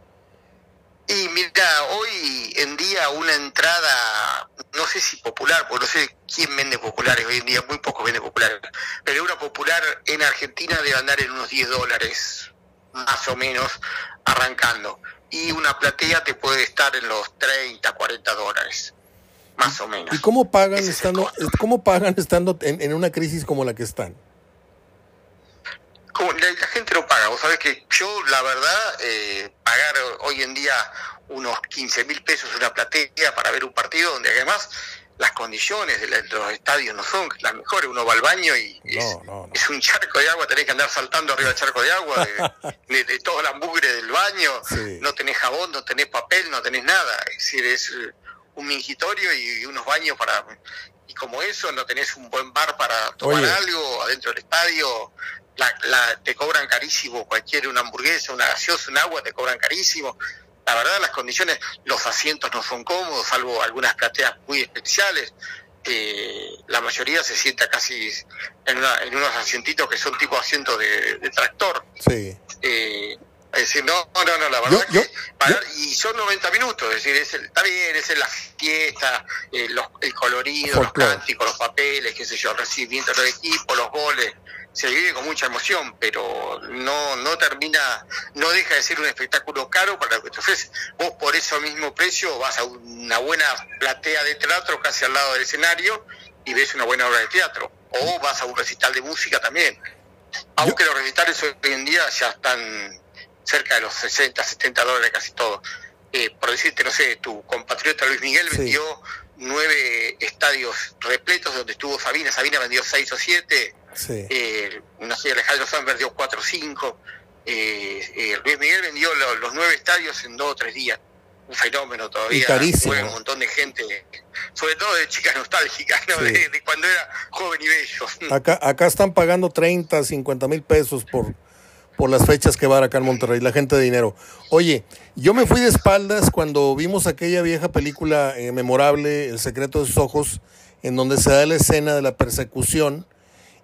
Y mira, hoy en día una entrada, no sé si popular, porque no sé quién vende populares hoy en día, muy poco vende populares, pero una popular en Argentina debe andar en unos 10 dólares, más o menos, arrancando. Y una platea te puede estar en los 30, 40 dólares más o menos. ¿Y cómo pagan estando, cómo pagan estando en, una crisis como la que están? Como la, gente no paga. Vos sabés que yo, la verdad, eh, pagar hoy en día unos 15 mil pesos una platea para ver un partido donde además las condiciones de, los estadios no son las mejores. Uno va al baño y es, un charco de agua, tenés que andar saltando arriba del charco de agua, de, *laughs* de, todo la mugre del baño, no tenés jabón, no tenés papel, no tenés nada. Es decir, es un mingitorio y unos baños para... Y como eso, no tenés un buen bar para tomar algo adentro del estadio, la, te cobran carísimo cualquier, una hamburguesa, una gaseosa, un agua, te cobran carísimo la verdad las condiciones, los asientos no son cómodos, salvo algunas plateas muy especiales. Eh, la mayoría se sienta casi en, unos asientitos que son tipo asientos de, tractor. Sí. Eh, es decir, no, no, no, la verdad que y son 90 minutos, es decir, es está bien, es la fiesta, eh, el colorido, los cánticos, los papeles, qué sé yo, el recibimiento del equipo, los goles, se vive con mucha emoción, pero no, no termina, no deja de ser un espectáculo caro para lo que te ofrece. Vos por ese mismo precio vas a una buena platea de teatro casi al lado del escenario y ves una buena obra de teatro. O vas a un recital de música también. Aunque los recitales hoy en día ya están cerca de los 60, 70 dólares casi todo. Eh, por decirte, no sé, tu compatriota Luis Miguel vendió nueve estadios repletos donde estuvo Sabina. Sabina vendió seis o siete Sí. Eh, no sé, Alejandro Sanz vendió 4 o 5. Eh, eh, Luis Miguel vendió los nueve estadios en dos o tres días. Un fenómeno todavía. carísimo. un montón de gente, sobre todo de chicas nostálgicas, de, cuando era joven y bello. Acá, acá están pagando 30, 50 mil pesos por, por las fechas que van acá en Monterrey, la gente de dinero. Oye, yo me fui de espaldas cuando vimos aquella vieja película memorable, El secreto de sus ojos, en donde se da la escena de la persecución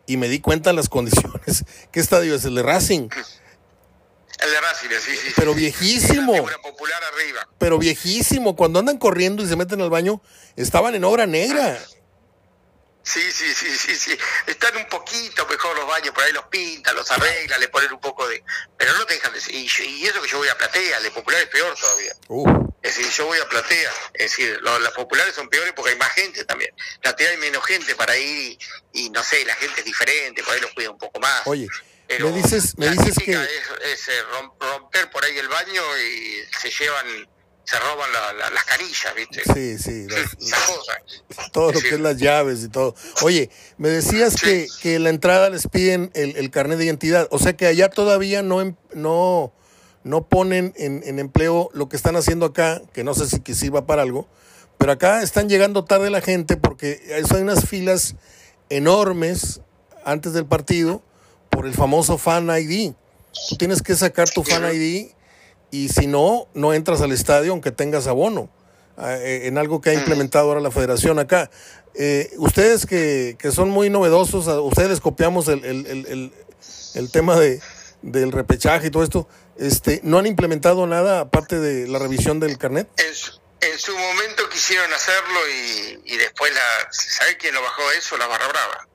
y me di cuenta de las condiciones. *laughs* ¿Qué estadio es el de Racing? El de Racing, sí, sí. Pero viejísimo. popular arriba. Pero viejísimo. Cuando andan corriendo y se meten al baño, estaban en obra negra. Sí, sí, sí, sí, sí. Están un poquito mejor los baños, por ahí los pintan, los arreglan, le ponen un poco de... Pero no te dejan de... Y, y eso que yo voy a Platea, de Popular es peor todavía. Es decir, yo voy a Platea. Es decir, las populares son peores porque hay más gente también. Platea hay menos gente para ir y, no sé, la gente es diferente, por ahí los cuida un poco más. Oye, me dices, me dices que... Es, eh, romper por ahí el baño y se llevan se roban las canillas, ¿viste? Sí, sí. *laughs* todo lo que es las llaves y todo. Oye, me decías que, que la entrada les piden el, el, carnet de identidad. O sea que allá todavía no, em, no, no ponen en, en, empleo lo que están haciendo acá, que no sé si que sirva para algo, pero acá están llegando tarde la gente porque hay unas filas enormes antes del partido por el famoso Fan ID. Tú tienes que sacar tu Fan ID y si no, no entras al estadio aunque tengas abono, ah, eh, en algo que ha implementado ahora la federación acá. Eh, ustedes que, que, son muy novedosos, ustedes copiamos el, el, el, tema de, del repechaje y todo esto, este, ¿no han implementado nada aparte de la revisión del carnet? En su, en su momento quisieron hacerlo y, y después, la, ¿sabe quién lo bajó eso? La Barra Brava.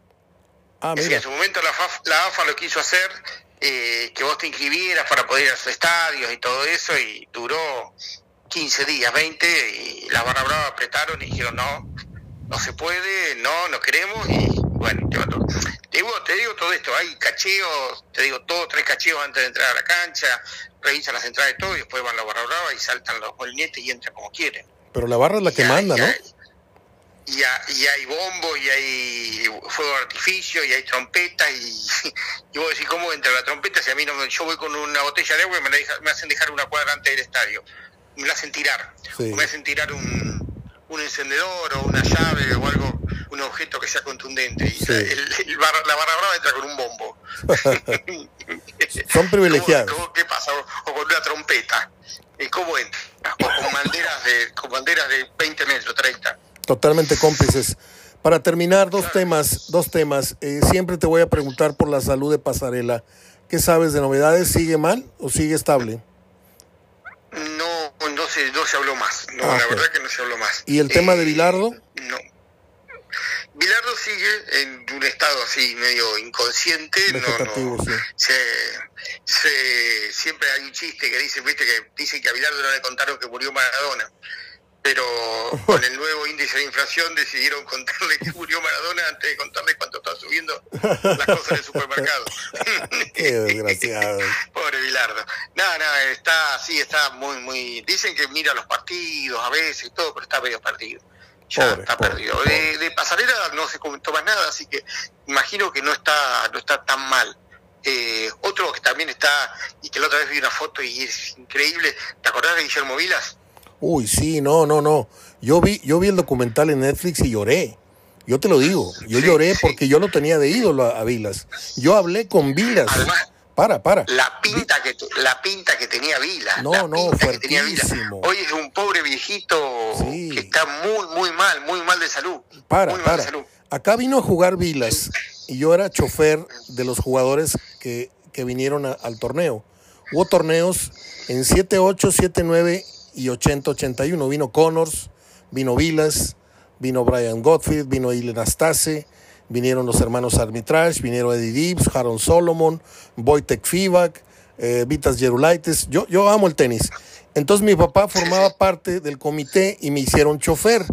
Ah, en su momento la, la AFA lo quiso hacer eh, que vos te inscribieras para poder ir a los estadios y todo eso, y duró 15 días, 20, y la barra brava apretaron y dijeron no, no se puede, no, no queremos, y bueno, te digo, te digo todo esto, hay cacheos, te digo, todos tres cacheos antes de entrar a la cancha, revisan las entradas y todo, y después van a la barra brava y saltan los molinetes y entran como quieren. Pero la barra es la que manda, ¿no? Y, hay bombo y hay fuego de artificio y hay trompetas y, *laughs* y vos decís cómo entra la trompeta si a mí no yo voy con una botella de agua y me, me hacen dejar una cuadra antes del estadio me la hacen tirar. O me hacen tirar un, un encendedor o una llave o algo un objeto que sea contundente y el, la barra brava entra con un bombo. Son *laughs* privilegiados. ¿Qué pasa? O, con una trompeta. ¿cómo entra? o con banderas de con banderas de 20 metros 30 Totalmente cómplices. Para terminar, dos temas, dos temas. Eh, siempre te voy a preguntar por la salud de Pasarela. ¿Qué sabes de novedades? ¿Sigue mal o sigue estable? No, no se, no se habló más. No, ah, la verdad que no se habló más. ¿Y el tema de Bilardo? No. Bilardo sigue en un estado así medio inconsciente. no, no, se, se, siempre hay un chiste que dice, viste, que dicen que a Bilardo no le contaron que murió Maradona pero *laughs* con el nuevo índice de inflación decidieron contarle *laughs* que murió Maradona antes de contarle cuánto está subiendo las cosas en el supermercado. *laughs* Qué desgraciado. Pobre Bilardo. No, no, está, sí, está muy, muy... Dicen que mira los partidos a veces y todo, pero está medio partido. ya está perdido. De, pasarela no se comentó más nada, así que imagino que no está, no está tan mal. Eh, otro que también está, y que la otra vez vi una foto y es increíble, ¿te acordás de Guillermo Vilas? Uy, sí, no, no, no. Yo vi, yo vi el documental en Netflix y lloré. Yo te lo digo, yo lloré porque yo no tenía de ídolo a, Vilas. Yo hablé con Vilas. para, para. La pinta que la pinta que tenía Vilas. No, no, fuertísimo. Hoy es un pobre viejito que está muy, muy mal, muy mal de salud. Para, para. Acá vino a jugar Vilas y yo era chofer de los jugadores que, vinieron al torneo. Hubo torneos en 7-8, 7-9 y 80-81. Vino Connors, vino Vilas, vino Brian Gottfried, vino Ilen Astase, vinieron los hermanos Armitrage, vinieron Eddie Gibbs, Harold Solomon, Wojtek Fivak, eh, Vitas Gerulaitis. Yo, yo amo el tenis. Entonces mi papá formaba parte del comité y me hicieron chofer.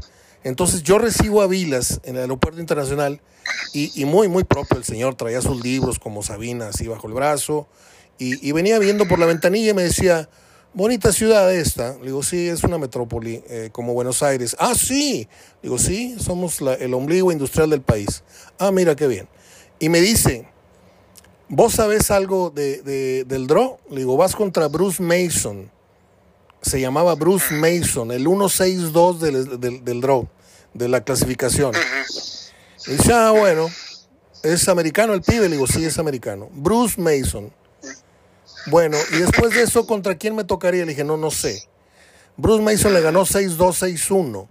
Entonces yo recibo a Vilas en el aeropuerto internacional y, muy, muy propio el señor, traía sus libros como Sabina así bajo el brazo y, y venía viendo por la ventanilla y me decía, Bonita ciudad esta. Le digo, sí, es una metrópoli eh, como Buenos Aires. Ah, sí. Le digo, sí, somos el ombligo industrial del país. Ah, mira qué bien. Y me dice, ¿vos sabés algo de, del draw? Le digo, vas contra Bruce Mason. Se llamaba Bruce Mason, el 162 del, del, del draw, de la clasificación. Y dice, ah, bueno, ¿es americano el pibe? Le digo, sí, es americano. Bruce Mason. Bueno, y después de eso, ¿contra quién me tocaría? Le dije, no, no sé. Bruce Mason le ganó 6-2, 6-1.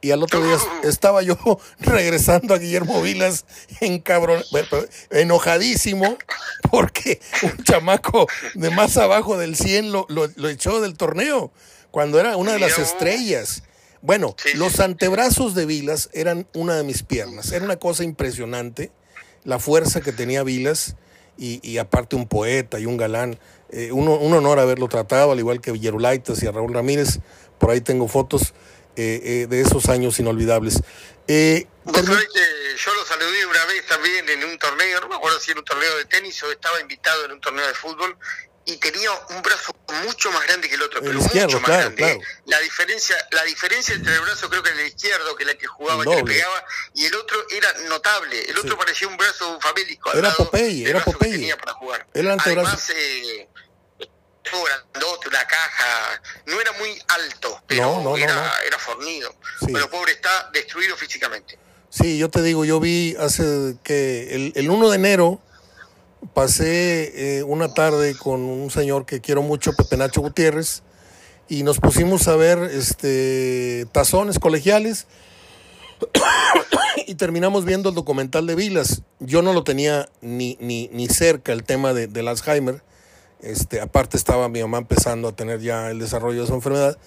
Y al otro día estaba yo *laughs* regresando a Guillermo Vilas en cabrón, enojadísimo porque un chamaco de más abajo del 100 lo, lo, echó del torneo cuando era una de las estrellas. Bueno, los antebrazos de Vilas eran una de mis piernas. Era una cosa impresionante la fuerza que tenía Vilas y, aparte un poeta y un galán. Eh, un, honor haberlo tratado, al igual que Villerulaitas y a Raúl Ramírez. Por ahí tengo fotos eh, eh, de esos años inolvidables. Eh, que yo lo saludé una vez también en un torneo, no me acuerdo si era un torneo de tenis o estaba invitado en un torneo de fútbol, y tenía un brazo mucho más grande que el otro, pero mucho más grande. La diferencia, la diferencia entre el brazo creo que el izquierdo, que la que jugaba y que le pegaba, y el otro era notable. El otro parecía un brazo famélico. Era Popeye, era Popeye. tenía para jugar. Era el Además, eh, grandote, una caja, no era muy alto, pero era, era, fornido. Pero pobre está destruido físicamente. Sí, yo te digo, yo vi hace que el, el 1 de enero pasé eh, una tarde con un señor que quiero mucho, Pepe Nacho Gutiérrez, y nos pusimos a ver este, tazones colegiales *coughs* y terminamos viendo el documental de Vilas. Yo no lo tenía ni, ni, ni cerca el tema de, del Alzheimer. Este, aparte estaba mi mamá empezando a tener ya el desarrollo de su enfermedad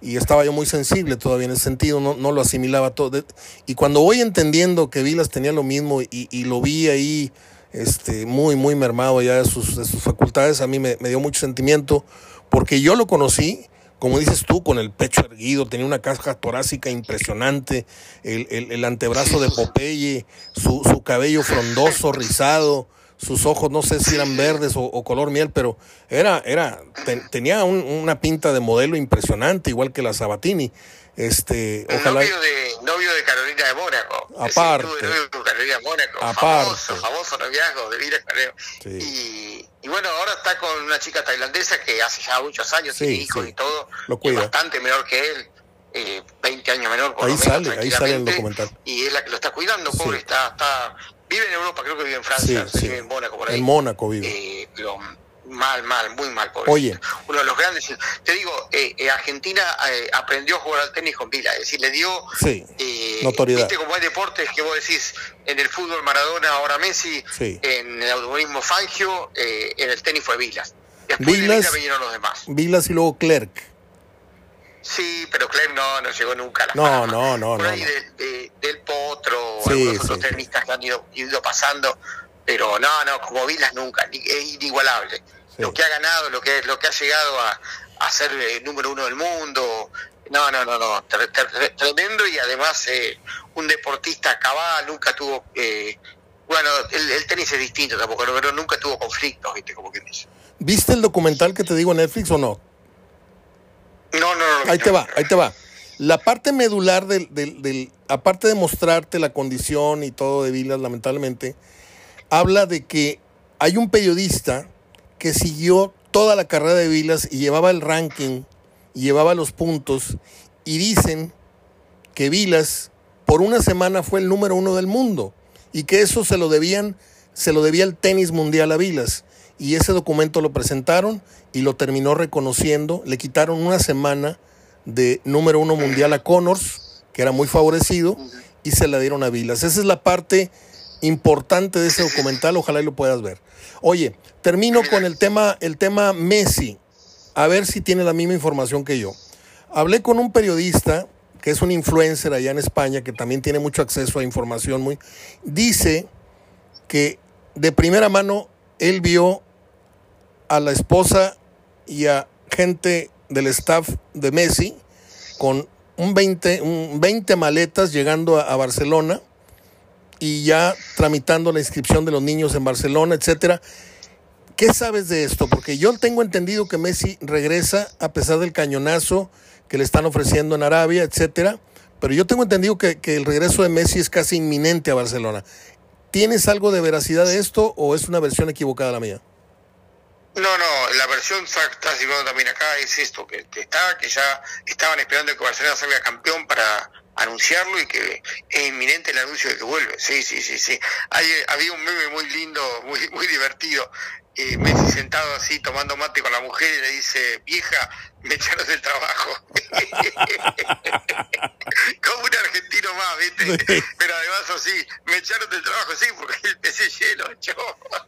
y estaba yo muy sensible todavía en ese sentido, no, no lo asimilaba todo. Y cuando voy entendiendo que Vilas tenía lo mismo y, y lo vi ahí este, muy, muy mermado ya de sus, facultades. A mí me, dio mucho sentimiento porque yo lo conocí, como dices tú, con el pecho erguido, tenía una caja torácica impresionante, el, el, antebrazo de Popeye, su, su cabello frondoso, rizado sus ojos no sé si eran verdes o, color miel, pero era, era, tenía una pinta de modelo impresionante, igual que la Sabatini. Este, ojalá... novio, de, novio de Carolina de Mónaco. Aparte. novio de Carolina de Mónaco. Aparte. Famoso, famoso noviazgo de Vira Y, y, bueno, ahora está con una chica tailandesa que hace ya muchos años, tiene hijos y todo. Lo cuida. bastante menor que él. Eh, 20 años menor. Por ahí sale, ahí sale el documental. Y es la que lo está cuidando, pobre, está, está, vive en Europa, creo que vive en Francia, vive en Mónaco por ahí. En Mónaco vive. Eh, mal, mal, muy mal, pobre. Oye. Uno de los grandes. Te digo, eh, eh Argentina eh, aprendió a jugar al tenis con Vila, es decir, le dio sí, eh, notoriedad. Viste como hay deportes que vos decís en el fútbol Maradona, ahora Messi, en el automovilismo Fangio, en el tenis fue Vilas. Después Vilas, de Vila vinieron los demás. Vilas y luego Clerc. Sí, pero Clem no, no llegó nunca a la No, no, no, Por ahí De, del Potro, sí, algunos otros tenistas que han ido, ido, pasando, pero no, no, como Vilas nunca, es inigualable. Lo que ha ganado, lo que, lo que ha llegado a, a ser el eh, número uno del mundo, no, no, no, no, tremendo y además eh, un deportista cabal, nunca tuvo, eh, bueno, el, tenis es distinto tampoco, pero nunca tuvo conflictos, ¿viste? Como que dice. ¿Viste el documental que te digo en Netflix o no? No, no, no. Ahí te va, ahí te va. La parte medular del, del, del, aparte de mostrarte la condición y todo de Vilas, lamentablemente, habla de que hay un periodista que siguió toda la carrera de Vilas y llevaba el ranking y llevaba los puntos y dicen que Vilas por una semana fue el número uno del mundo y que eso se lo debían, se lo debía el tenis mundial a Vilas. Y ese documento lo presentaron y lo terminó reconociendo. Le quitaron una semana de número uno mundial a Connors, que era muy favorecido, y se la dieron a Vilas. Esa es la parte importante de ese documental, ojalá y lo puedas ver. Oye, termino con el tema, el tema Messi, a ver si tiene la misma información que yo. Hablé con un periodista que es un influencer allá en España, que también tiene mucho acceso a información muy, dice que de primera mano él vio a la esposa y a gente del staff de Messi con un 20, un 20 maletas llegando a, a Barcelona y ya tramitando la inscripción de los niños en Barcelona, etcétera. ¿Qué sabes de esto? Porque yo tengo entendido que Messi regresa a pesar del cañonazo que le están ofreciendo en Arabia, etcétera. Pero yo tengo entendido que, que, el regreso de Messi es casi inminente a Barcelona. ¿Tienes algo de veracidad de esto o es una versión equivocada la mía? No, no, la versión está circulando también acá es esto, que, que, está, que ya estaban esperando que Barcelona salga campeón para anunciarlo y que es inminente el anuncio de que vuelve. Sí, sí, sí, sí. Hay, había un meme muy lindo, muy, muy divertido, eh, Messi sentado así tomando mate con la mujer y le dice, vieja, me echaron del trabajo. *laughs* Como un argentino más, ¿viste? Pero además así, me echaron del trabajo, sí, porque el PSG lo echó.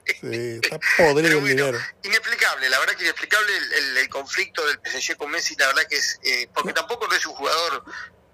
sí, está podrido bueno, el dinero. Inexplicable, la verdad que inexplicable el, el, el, conflicto del PSG con Messi, la verdad que es, eh, porque tampoco no es un jugador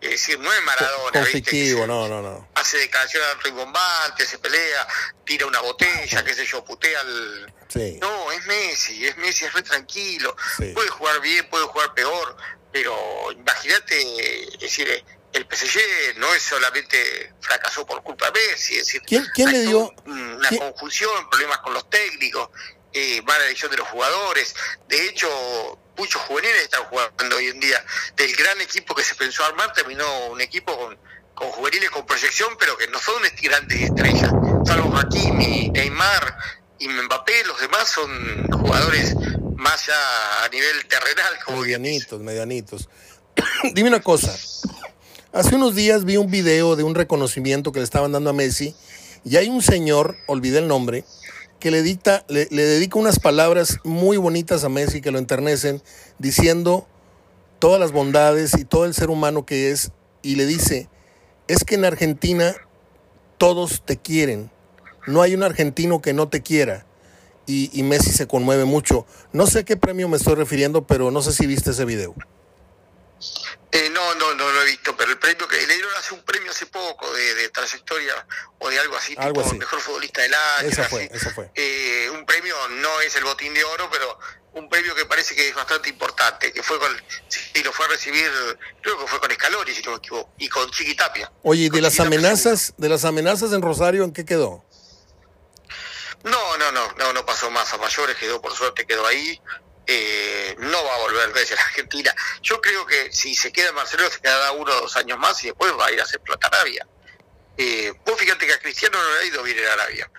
es decir, no es Maradona. Conflictivo, no, no, no. Hace declaraciones rimbombante, se pelea, tira una botella, qué sé yo, putea al. Sí. No, es Messi, es Messi, es re tranquilo. Sí. Puede jugar bien, puede jugar peor, pero imagínate, es decir, el PSG no es solamente fracasó por culpa de Messi, es decir, ¿quién, quién le dio una ¿quién? confusión, problemas con los técnicos, eh, mala elección de los jugadores. De hecho, muchos juveniles están jugando hoy en día. Del gran equipo que se pensó armar, terminó un equipo con, con juveniles con proyección, pero que no son grandes estrellas. Salvo Hakimi, Neymar y Mbappé, los demás son jugadores más ya a nivel terrenal. Como medianitos, medianitos. *coughs* Dime una cosa. Hace unos días vi un video de un reconocimiento que le estaban dando a Messi y hay un señor, olvidé el nombre, que le, dicta, le, le, dedica unas palabras muy bonitas a Messi que lo enternecen, diciendo todas las bondades y todo el ser humano que es, y le dice, es que en Argentina todos te quieren, no hay un argentino que no te quiera. Y, y Messi se conmueve mucho. No sé a qué premio me estoy refiriendo, pero no sé si viste ese video. Eh, no, no, no lo he visto, pero el premio que le dieron hace un premio hace poco de, de trayectoria o de algo así, algo tipo así. mejor futbolista del año. Así. fue, fue. Eh, un premio no es el botín de oro, pero un premio que parece que es bastante importante, que fue con, sí, lo fue a recibir, creo que fue con Escalori, si no me equivoco, y con Chiqui Tapia. Oye, ¿y de las amenazas, seguro. de las amenazas en Rosario, en qué quedó? No, no, no, no, no pasó más a mayores, quedó por suerte, quedó ahí. Eh, no va a volver desde la Argentina. Yo creo que si se queda en Barcelona se quedará uno o dos años más y después va a ir a hacer plata Arabia. Eh, vos fíjate que a Cristiano no le ha ido bien en Arabia.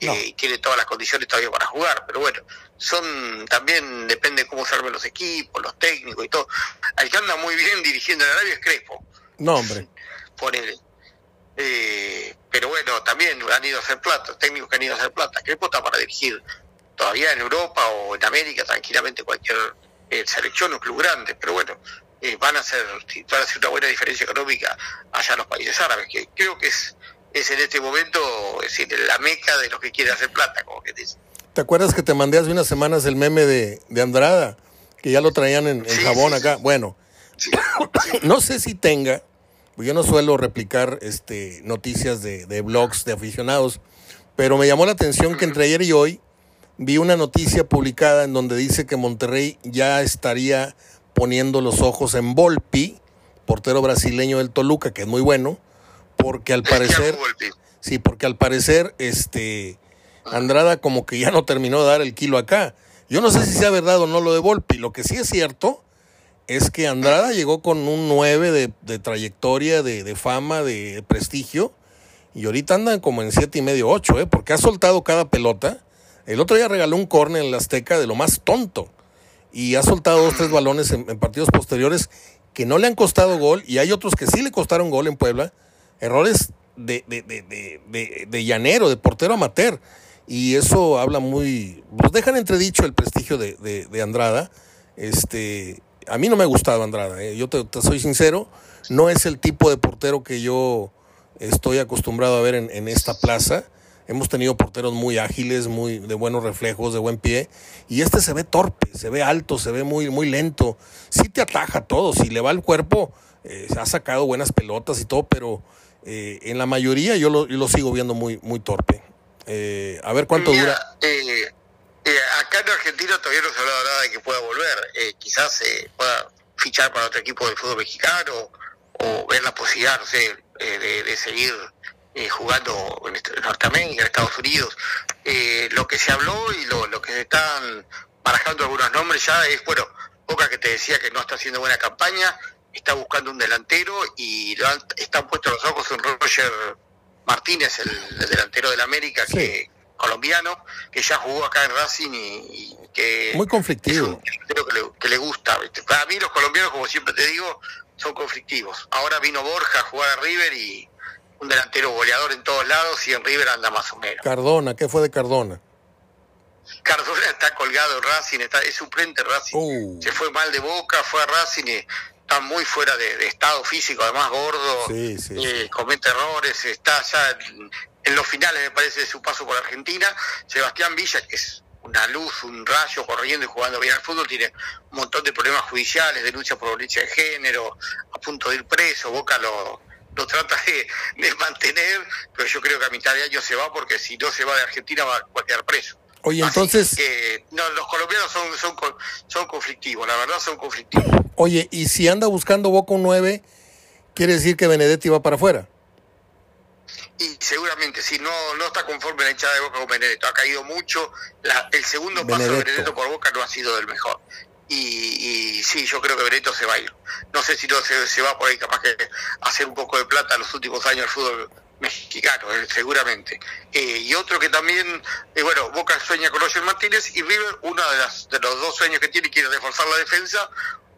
No. Eh, tiene todas las condiciones todavía para jugar, pero bueno, son también depende de cómo se armen los equipos, los técnicos y todo. Al que anda muy bien dirigiendo en Arabia es Crespo, No, hombre. *laughs* ponele. Eh, pero bueno, también han ido a hacer plata, técnicos que han ido a hacer plata. Crespo está para dirigir todavía en Europa o en América tranquilamente cualquier eh, selección o club grande, pero bueno, eh, van a hacer van a hacer una buena diferencia económica allá en los países árabes, que creo que es es en este momento es decir, la meca de los que quieren hacer plata, como que dice. ¿Te acuerdas que te mandé hace unas semanas el meme de, de Andrada? Que ya lo traían en, en Sí, jabón sí, acá. sí. Bueno, *coughs* no sé si tenga, porque yo no suelo replicar este, noticias de, de blogs de aficionados, pero me llamó la atención que entre ayer y hoy vi una noticia publicada en donde dice que Monterrey ya estaría poniendo los ojos en Volpi, portero brasileño del Toluca, que es muy bueno, porque al *laughs* parecer, sí, porque al parecer, este, Andrada como que ya no terminó de dar el kilo acá. Yo no sé si sea verdad o no lo de Volpi. Lo que sí es cierto es que Andrada llegó con un 9 de, de trayectoria, de, de, fama, de prestigio, y ahorita andan como en siete y medio, 8, ¿eh? porque ha soltado cada pelota. El otro día regaló un córner en la Azteca de lo más tonto, y ha soltado dos, tres balones en, partidos posteriores que no le han costado gol, y hay otros que sí le costaron gol en Puebla. Errores de, de, de, de, de llanero, de portero amateur. Y eso habla muy. Pues dejan entredicho el prestigio de Andrada. Este, a mí no me ha gustado Andrada, ¿eh? yo te, te, soy sincero, no es el tipo de portero que yo estoy acostumbrado a ver en, en, esta plaza. Hemos tenido porteros muy ágiles, muy de buenos reflejos, de buen pie, y este se ve torpe, se ve alto, se ve muy, muy lento. Sí te ataja todo, si le va el cuerpo, eh, ha sacado buenas pelotas y todo, pero eh, en la mayoría yo lo, yo lo, sigo viendo muy, muy torpe. Eh, a ver cuánto Mira, dura. Eh, eh, acá en Argentina todavía no se ha hablado nada de que pueda volver. Eh, quizás pueda fichar para otro equipo del fútbol mexicano o ver la posibilidad, no sé, de, de, seguir jugando en Norteamérica, en Estados Unidos. lo que se habló y lo, lo que se están barajando algunos nombres ya es, bueno, Boca que te decía que no está haciendo buena campaña, está buscando un delantero y han, están puestos los ojos en Roger Martínez, el, el delantero del América, sí. que colombiano, que ya jugó acá en Racing y, y que muy conflictivo. Creo que le, que le gusta. ¿viste? Para mí los colombianos, como siempre te digo, son conflictivos. Ahora vino Borja a jugar a River y un delantero goleador en todos lados y en River anda más o menos. Cardona, ¿qué fue de Cardona? Cardona está colgado en Racing, está, es suplente en Racing. Uh. Se fue mal de boca, fue a Racing y está muy fuera de, de estado físico, además gordo, sí, sí, eh, sí. comete errores, está ya en, en, los finales, me parece, de su paso por Argentina. Sebastián Villa, que es una luz, un rayo corriendo y jugando bien al fútbol, tiene un montón de problemas judiciales, denuncia por violencia de género, a punto de ir preso, Boca lo, lo trata de, de, mantener, pero yo creo que a mitad de año se va porque si no se va de Argentina va, a quedar preso. Oye, entonces... Que, no, los colombianos son, son, son conflictivos, la verdad son conflictivos. Oye, y si anda buscando Boca un 9, ¿quiere decir que Benedetti va para afuera? Y seguramente, si no, no está conforme la hinchada de Boca con Benedetto, ha caído mucho, la, el segundo Benedetto. paso de Benedetto por Boca no ha sido del mejor. Y, y, sí, yo creo que Benedetto se va a ir. No sé si no se, se va por ahí capaz que hacer un poco de plata en los últimos años del fútbol mexicano, eh, seguramente. Eh, y otro que también, eh, bueno, Boca sueña con Roger Martínez y River, uno de, las, de los dos sueños que tiene, quiere reforzar la defensa.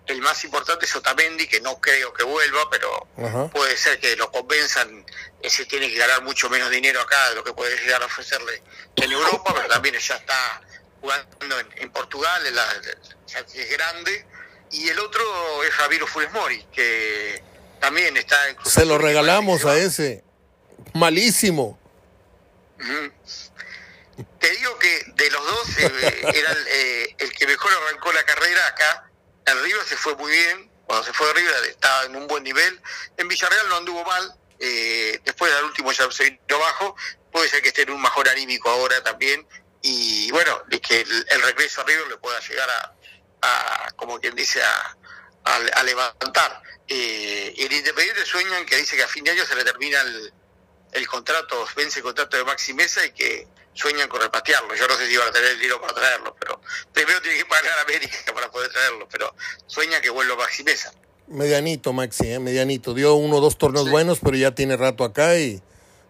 El más importante es Otamendi, que no creo que vuelva, pero uh -huh. puede ser que lo convenzan. Ese tiene que ganar mucho menos dinero acá de lo que puede llegar a ofrecerle en Europa, pero también ya está jugando en, en Portugal, en la, ya es grande. Y el otro es Javier Funes Mori, que también está... Se lo regalamos a ese malísimo. Uh -huh. Te digo que de los dos eh, *laughs* era el, eh, el, que mejor arrancó la carrera acá. En River se fue muy bien. Cuando se fue de River estaba en un buen nivel. En Villarreal no anduvo mal. Eh, después del último ya se vino bajo. Puede ser que esté en un mejor anímico ahora también. Y bueno, que el, el regreso a River le pueda llegar a, a como quien dice, a, a, a levantar. Eh, el Independiente sueñan que dice que a fin de año se le termina el, el contrato, vence el contrato de Maxi Mesa y que sueñan con repatriarlo. Yo no sé si van a tener el dinero para traerlo, pero primero tiene que pagar a América *laughs* para poder traerlo, pero sueña que vuelva Maxi Mesa. Medianito, Maxi, ¿eh? medianito. Dio uno o dos torneos sí. buenos, pero ya tiene rato acá y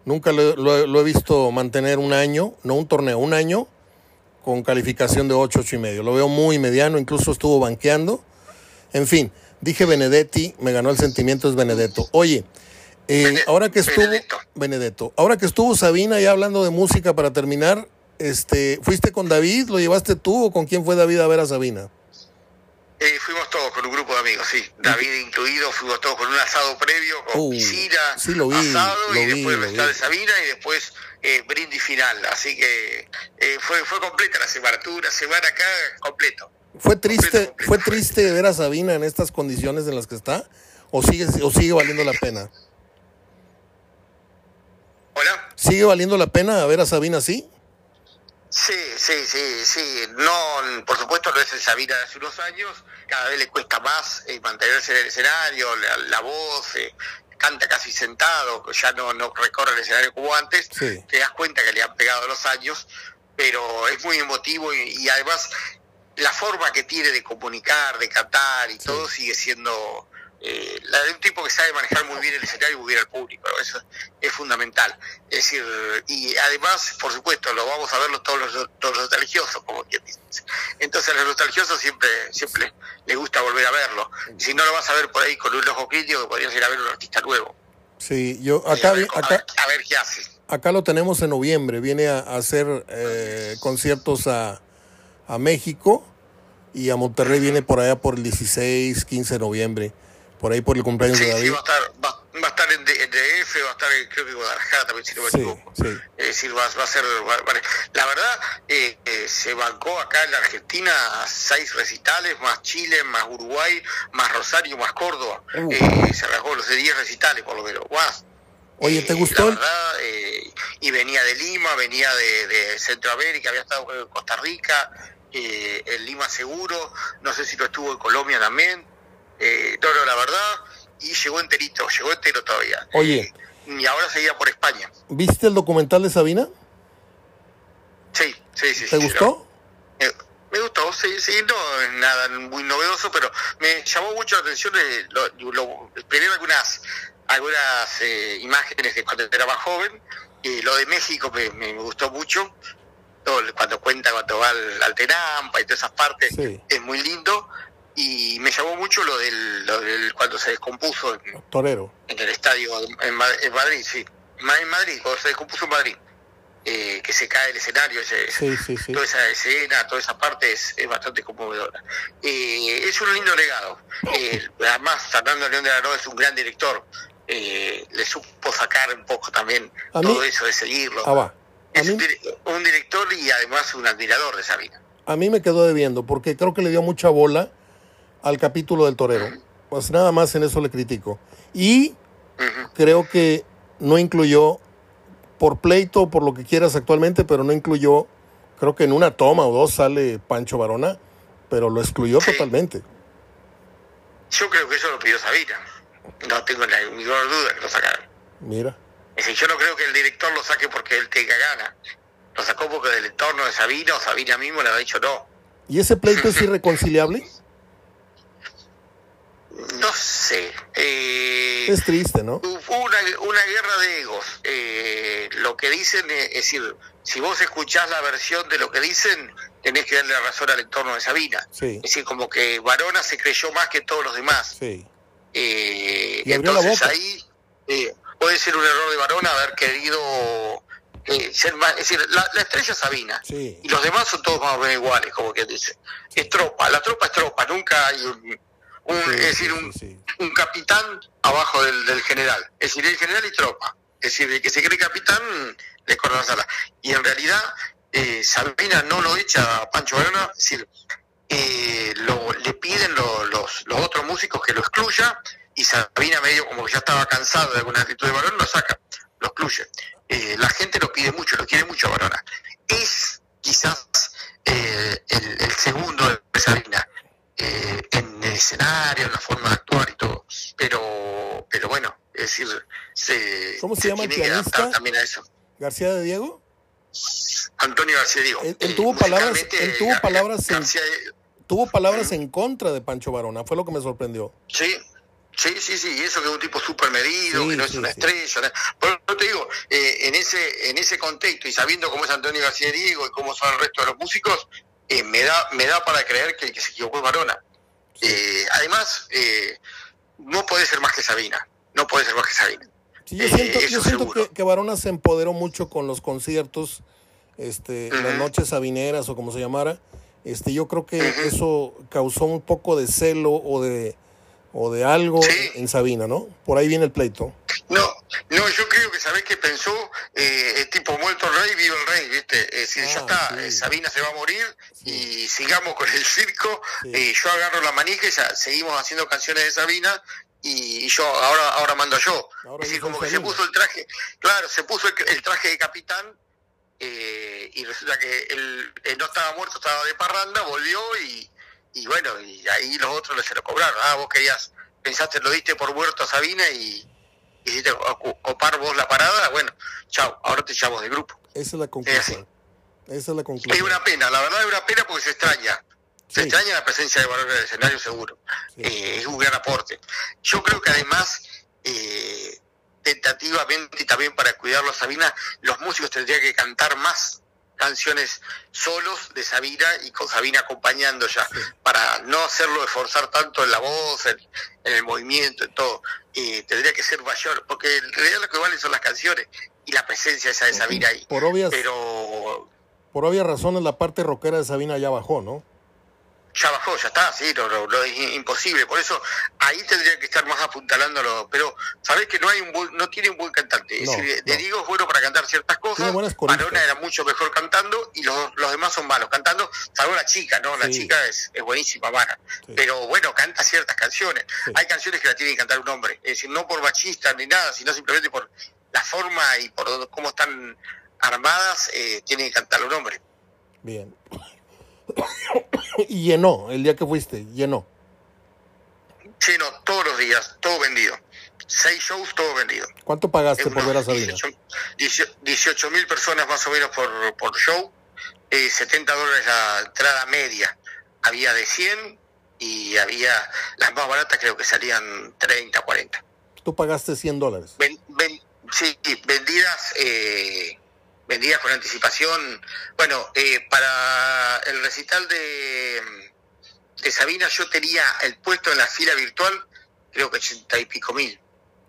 nunca lo, lo, lo, he visto mantener un año, no un torneo, un año con calificación de 8, 8 y medio. Lo veo muy mediano, incluso estuvo banqueando. En fin, dije Benedetti, me ganó el sentimiento, es Benedetto. Oye, eh, ahora que estuvo Benedetto. Benedetto, ahora que estuvo Sabina ya hablando de música para terminar, este, ¿fuiste con David? ¿Lo llevaste tú o con quién fue David a ver a Sabina? Eh, fuimos todos con un grupo de amigos, sí. David incluido, fuimos todos con un asado previo, con uh, piscina, sí, lo vi, asado lo y vi, después de Sabina y después eh, brindis final. Así que eh, fue, fue completa la semana, tuve una semana acá completo. ¿Fue triste, completo, completo. fue triste ver a Sabina en estas condiciones en las que está? ¿O sigue, o sigue valiendo la pena? ¿Hola? ¿Sigue valiendo la pena ver a Sabina así? Sí, sí, sí, sí. No, por supuesto no es el Sabina de hace unos años. Cada vez le cuesta más eh, mantenerse en el escenario, la, la voz, eh, canta casi sentado, ya no, no recorre el escenario como antes. Sí. Te das cuenta que le han pegado los años, pero es muy emotivo y, y además la forma que tiene de comunicar, de cantar y todo sigue siendo eh, la de un tipo que sabe manejar muy bien el escenario y muy bien al público, eso es fundamental. Es decir, y además, por supuesto, lo vamos a verlo todos los, todos los nostalgiosos, como quien dice. Entonces a los nostalgiosos siempre, siempre les gusta volver a verlo. Si no lo vas a ver por ahí con un ojo crítico, que podrías ir a ver un artista nuevo. Sí, yo acá, a, ver, acá, a ver qué hace. Acá lo tenemos en noviembre, viene a, hacer eh, conciertos a, a México y a Monterrey viene por allá por el 16, 15 de noviembre por ahí por el cumpleaños de David. Sí, va a estar, va, va a estar en, DF, va a estar en, creo que Guadalajara también, si no me Sí, equivoco. sí. Es decir, va, va a ser. va- la verdad, eh, eh, se bancó acá en la Argentina seis recitales, más Chile, más Uruguay, más Rosario, más Córdoba. Uh. Eh, se arrancó los de 10 recitales, por lo menos. Más. Oye, ¿te Eh, gustó La verdad, eh, y venía de Lima, venía de, de Centroamérica, había estado en Costa Rica, eh, en Lima seguro, no sé si lo estuvo en Colombia también. Eh, no, no, la verdad, y llegó enterito, llegó entero todavía. Oye. Eh, y ahora seguía por España. ¿Viste el documental de Sabina? Sí, sí, sí. ¿Te sí, gustó? Me, me gustó, sí, sí, no es nada muy novedoso, pero me llamó mucho la atención eh, lo, lo- primero algunas algunas eh, imágenes de cuando era más joven, y lo de México me, me gustó mucho, todo, el- cuando cuenta cuando va al, al Tenampa y todas esas partes, Sí. es muy lindo, y me llamó mucho lo del, lo del cuando se descompuso en, Torero. en el estadio en, Ma- en Madrid, sí, en Madrid, cuando se descompuso en Madrid, eh, que se cae el escenario, ese, Sí, sí, sí. toda esa escena, toda esa parte es, es bastante conmovedora. Eh, es un lindo legado. Eh, además, Fernando León de la Roda es un gran director. Eh, le supo sacar un poco también mí- todo eso de seguirlo. Ah, va. Es un, un director y además un admirador de Sabina. a mí me quedó debiendo porque creo que le dio mucha bola al capítulo del torero. Pues nada más en eso le critico. Y creo que no incluyó, por pleito o por lo que quieras actualmente, pero no incluyó, creo que en una toma o dos sale Pancho Varona, pero lo excluyó Sí. totalmente. Yo creo que eso lo pidió Sabina. No tengo la menor duda que lo sacaron. Mira. Es decir, yo no creo que el director lo saque porque él tenga gana. Lo sacó porque del entorno de Sabina o Sabina mismo le ha dicho no. ¿Y ese pleito es irreconciliable? *laughs* No sé. Eh, Es triste, ¿no? Una, una guerra de egos. Eh, lo que dicen, es decir, si vos escuchás la versión de lo que dicen, tenés que darle razón al entorno de Sabina. Sí, Es decir, como que Varona se creyó más que todos los demás. sí. Eh, Y la entonces ahí eh, puede ser un error de Varona haber querido eh, ser más. Es decir, la, la estrella es Sabina. Sí. Y los demás son todos más o menos iguales, como quien dice. Es tropa, la tropa es tropa, nunca hay un. Un- Sí, es decir, un, sí, sí. un capitán abajo del, del general. Es decir, el general y tropa. Es decir, el que se cree capitán le corre la sala. Y en realidad, eh, Sabina no lo echa a Pancho Verona, es decir, eh, lo- le piden lo- los, los otros músicos que lo excluya, y Sabina medio como que ya estaba cansado de alguna actitud de Varona, lo saca, lo excluye. Eh, la gente lo pide mucho, lo quiere mucho a Varona. Es quizás eh, el, el segundo de Sabina eh, escenario, en la forma de actuar y todo. Pero, pero bueno, es decir, se, ¿Cómo se llama el tiene que pianista? también a eso. García de Diego. Antonio García Diego. Él- él eh, tuvo palabras- él tuvo palabras en- Tuvo palabras en contra de Pancho Varona, fue lo que me sorprendió. Sí, sí, sí, sí, y eso que es un tipo súper medido, Sí, que no es sí, una estrella. Por eso te digo, eh, en ese en ese contexto y sabiendo cómo es Antonio García Diego y cómo son el resto de los músicos, eh, me da me da para creer que el que se equivocó es Varona. Eh, además, eh, no puede ser más que Sabina, no puede ser más que Sabina. Sí, yo Eh, siento, yo eso siento seguro. que, que Varona se empoderó mucho con los conciertos, este, las noches sabineras o como se llamara. Este, yo creo que eso causó un poco de celo o de o de algo Sí. en Sabina, ¿no? Por ahí viene el pleito. No, no, yo creo que sabés que pensó, eh, es tipo muerto el rey, vivo el rey, ¿viste? Es decir, ya Ah, está, sí. eh, Sabina se va a morir Sí. y sigamos con el circo. Eh, yo agarro la manija y ya seguimos haciendo canciones de Sabina y, yo ahora ahora mando yo. Ahora es decir, como que se puso el traje, claro, se puso el, el traje de capitán eh, y resulta que él, él no estaba muerto, estaba de parranda, volvió y, y bueno, y ahí los otros se lo cobraron. Ah, vos querías, pensaste, lo diste por muerto a Sabina y hiciste copar vos la parada, bueno, chao, ahora te echamos de grupo. Esa es la conclusión. Esa es la Es conclusión. una pena, la verdad es una pena porque se extraña. Se extraña la presencia de valor en el escenario seguro. Eh, es un gran aporte. Yo creo que además, eh, tentativamente y también para cuidarlo a Sabina, los músicos tendrían que cantar más canciones solos de Sabina y con Sabina acompañando ya, para no hacerlo esforzar tanto en la voz, en, el movimiento, en todo. y tendría que ser mayor, porque en realidad lo que vale son las canciones y la presencia esa de Sabina ahí. Por obvias, Pero por obvias razones la parte rockera de Sabina ya bajó, ¿no? Ya bajó, ya está, sí, no, no, es imposible. Por eso ahí tendría que estar más apuntalándolo. Pero sabés que no hay un no tiene un buen cantante. es decir, de Diego es bueno para cantar ciertas cosas. Marona era mucho mejor cantando y los, los demás son malos cantando, salvo la chica, ¿no? La chica es, es buenísima, Mara. Pero bueno, canta ciertas canciones. Hay canciones que la tiene que cantar un hombre. Es decir, no por machista ni nada, sino simplemente por la forma y por cómo están armadas, eh, tiene que cantar un hombre. Bien. *coughs* y llenó, el día que fuiste, llenó. Lleno todos los días, todo vendido. Seis shows, todo vendido. ¿Cuánto pagaste por ver a Sabina? 18 mil personas más o menos por, por show, eh, 70 dólares la entrada media. Había de 100 y había las más baratas creo que salían 30, 40. ¿Tú pagaste 100 dólares? sí, vendidas eh, vendidas con anticipación. Bueno, eh, para el recital de, de Sabina yo tenía el puesto en la fila virtual, creo que ochenta y pico mil.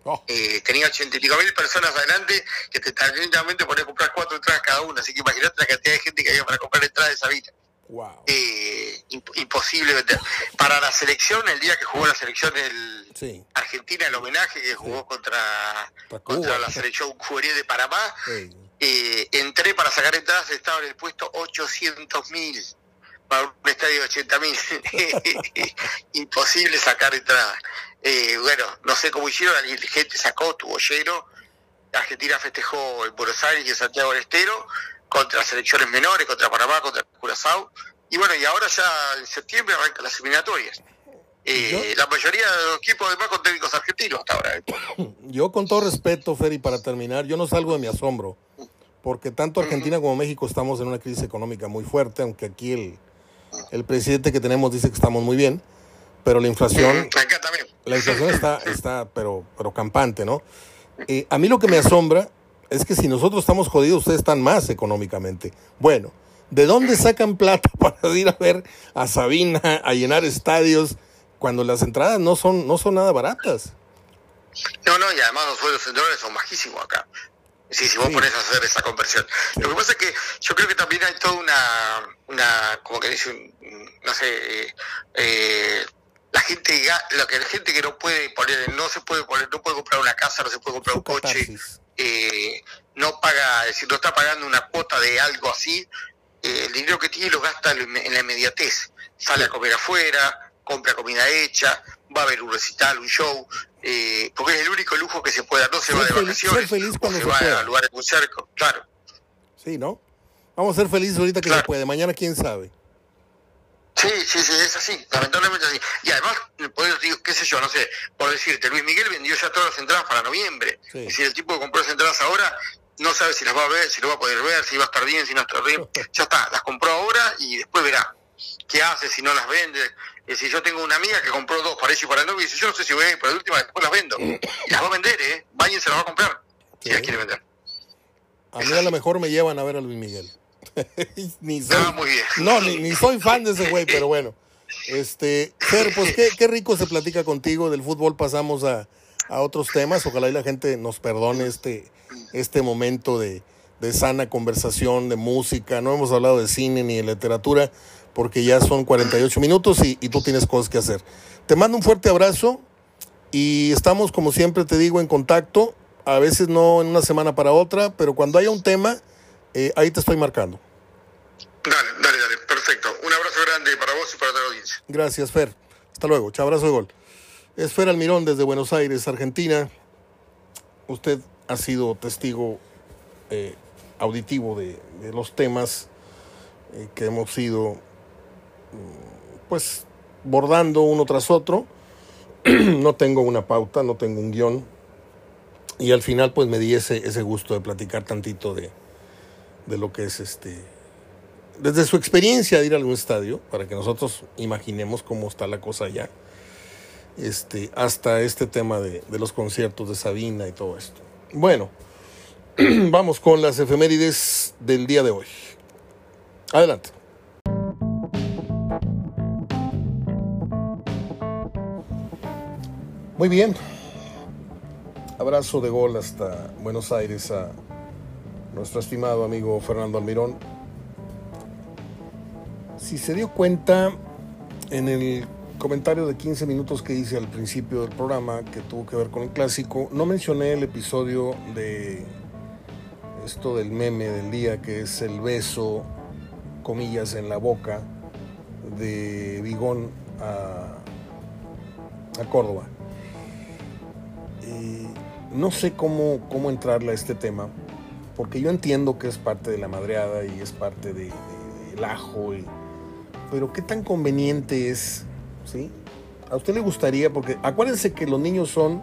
Oh. Eh, tenía ochenta y pico mil personas adelante que te tranquilamente podía comprar cuatro entradas cada una, así que imagínate la cantidad de gente que había para comprar entradas de Sabina. Wow. Eh, imposible vender. Para la selección, el día que jugó la selección el Argentina, el homenaje que jugó contra, contra la selección juvenil de Panamá, eh, entré para sacar entradas, estaba en el puesto 800 mil para un estadio de 80 mil. *laughs* Imposible sacar entradas. Eh, bueno, no sé cómo hicieron, la gente sacó, tuvo lleno. Argentina festejó en Buenos Aires y en Santiago del Estero contra selecciones menores, contra Panamá, contra Curazao. Y bueno, y ahora ya en septiembre arrancan las eliminatorias. Eh, la mayoría de los equipos además con técnicos argentinos hasta ahora. *clears throat* Yo con todo respeto, Ferry, para terminar, yo no salgo de mi asombro porque tanto Argentina como México estamos en una crisis económica muy fuerte, aunque aquí el, el presidente que tenemos dice que estamos muy bien, pero la inflación, la inflación está, está pero, pero campante, ¿no? Eh, a mí lo que me asombra es que si nosotros estamos jodidos, ustedes están más económicamente. Bueno, ¿de dónde sacan plata *laughs* para ir a ver a Sabina, a llenar estadios, cuando las entradas no son, no son nada baratas? No, no, y además los sueldos en dólares son bajísimos acá. Sí, si vos pones a hacer esa conversión. Lo que pasa es que yo creo que también hay toda una, una como que dice, no sé, eh, la gente, lo que la gente que no puede poner, no se puede poner, no puede comprar una casa, no se puede comprar un coche, eh, no paga, es decir, no está pagando una cuota de algo así, eh, el dinero que tiene lo gasta en la inmediatez. Sale a comer afuera, compra comida hecha, va a haber un recital, un show, eh, porque es el único lujo que se puede dar, no se va de vacaciones, feliz cuando se, va a lugares muy cerca, claro. Sí, ¿no? Vamos a ser felices ahorita que se puede, mañana quién sabe. Sí, sí, sí, es así, lamentablemente así. Y además, por digo, qué sé yo, no sé, por decirte, Luis Miguel vendió ya todas las entradas para noviembre. Y si el tipo que compró las entradas ahora no sabe si las va a ver, si lo va a poder ver, si va a estar bien, si no está bien. *laughs* ya está, las compró ahora y después verá qué hace, si no las vende. Es decir, yo tengo una amiga que compró dos para ella y para el novio y dice, yo no sé si voy a ir, pero de última después las vendo. Y las va a vender, ¿eh? Vayan se las va a comprar, si las quiere vender. A mí a lo mejor me llevan a ver a Luis Miguel. *laughs* ni soy, ah, muy bien. No, ni, soy fan de ese güey, pero *laughs* bueno. Este, Fer, pues qué, qué, rico se platica contigo. Del fútbol pasamos a, a otros temas. Ojalá y la gente nos perdone este, este momento de, de sana conversación, de música. No hemos hablado de cine ni de literatura porque ya son 48 minutos y, tú tienes cosas que hacer. Te mando un fuerte abrazo y estamos, como siempre te digo, en contacto. A veces no en una semana para otra, pero cuando haya un tema, eh, ahí te estoy marcando. Dale, dale, dale, perfecto. Un abrazo grande para vos y para toda la audiencia. Gracias, Fer. Hasta luego. Chao, abrazo de gol. Es Fer Almirón desde Buenos Aires, Argentina. Usted ha sido testigo eh, auditivo de, los temas eh, que hemos ido pues bordando uno tras otro. *clears throat* no tengo una pauta, no tengo un guion. Y al final pues me di ese, ese gusto de platicar tantito de, de lo que es este desde su experiencia de ir a algún estadio, para que nosotros imaginemos cómo está la cosa allá, este, hasta este tema de, de los conciertos de Sabina y todo esto. Bueno, *clears throat* vamos con las efemérides del día de hoy. Adelante. Muy bien. Abrazo de gol hasta Buenos Aires a nuestro estimado amigo Fernando Almirón. Si se dio cuenta en el comentario de 15 minutos que hice al principio del programa que tuvo que ver con el clásico, no mencioné el episodio de esto del meme del día que es el beso, comillas, en la boca de Vigón a, a Córdoba. Y no sé cómo, cómo entrarle a este tema, porque yo entiendo que es parte de la madreada y es parte del de, ajo, y, pero qué tan conveniente es, ¿sí? ¿A usted le gustaría? Porque acuérdense que los niños son,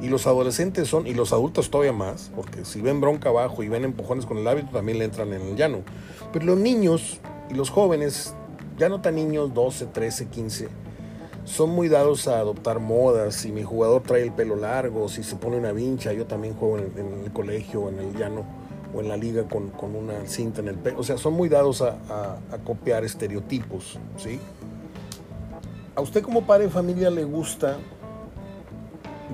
y los adolescentes son, y los adultos todavía más, porque si ven bronca abajo y ven empujones con el hábito, también le entran en el llano. Pero los niños y los jóvenes, ya no tan niños, 12, 13, 15, son muy dados a adoptar modas. Si mi jugador trae el pelo largo, si se pone una vincha, yo también juego en el, en el colegio, en el llano o en la liga con, con, una cinta en el pelo. O sea, son muy dados a, a, copiar estereotipos, ¿sí? A usted como padre de familia le gusta,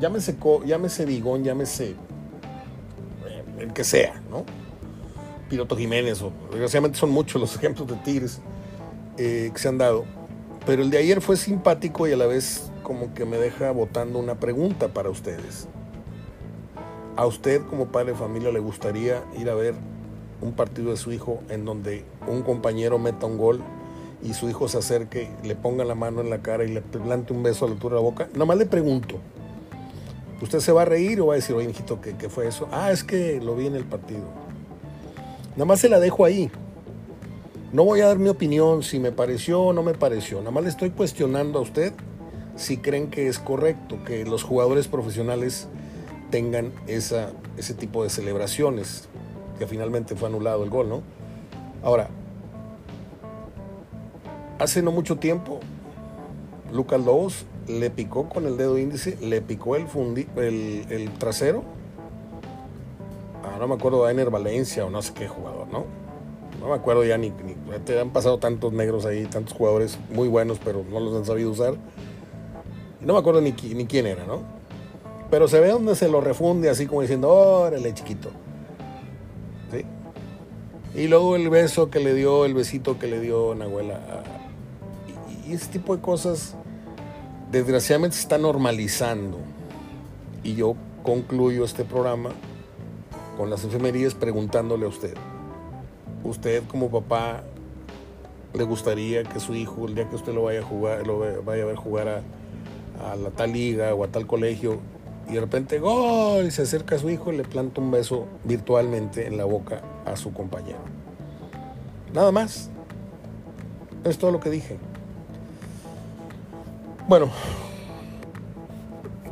llámese, llámese Bigón, llámese eh, el que sea, ¿no? Piloto Jiménez, o desgraciadamente son muchos los *laughs* ejemplos de Tigres eh, que se han dado pero el de ayer fue simpático y a la vez como que me deja botando una pregunta para ustedes. ¿A usted como padre de familia le gustaría ir a ver un partido de su hijo en donde un compañero meta un gol y su hijo se acerque, le ponga la mano en la cara y le plante un beso a la altura de la boca? Nada más le pregunto. ¿Usted se va a reír o va a decir, oye, hijito, ¿qué, ¿qué fue eso? Ah, es que lo vi en el partido. Nada más se la dejo ahí. No voy a dar mi opinión si me pareció o no me pareció. Nada más le estoy cuestionando a usted si creen que es correcto que los jugadores profesionales tengan esa, ese tipo de celebraciones, que finalmente fue anulado el gol, ¿no? Ahora, hace no mucho tiempo, Lucas Lobos le picó con el dedo índice, le picó el, fundi, el, trasero. Ah, no me acuerdo de Ainer Valencia o no sé qué jugador, ¿no? No me acuerdo ya ni, te han pasado tantos negros ahí, tantos jugadores muy buenos, pero no los han sabido usar. Y no me acuerdo ni, ni quién era, ¿no? Pero se ve donde se lo refunde así como diciendo, órale, chiquito. ¿Sí? Y luego el beso que le dio, el besito que le dio Nahuela. Y, y ese tipo de cosas, desgraciadamente, se está normalizando. Y yo concluyo este programa con las efemerías preguntándole a usted usted como papá le gustaría que su hijo, el día que usted lo vaya a jugar, lo vaya a ver jugar a, la tal liga o a tal colegio, y de repente gol, y se acerca a su hijo y le planta un beso virtualmente en la boca a su compañero. Nada más. Es todo lo que dije. Bueno,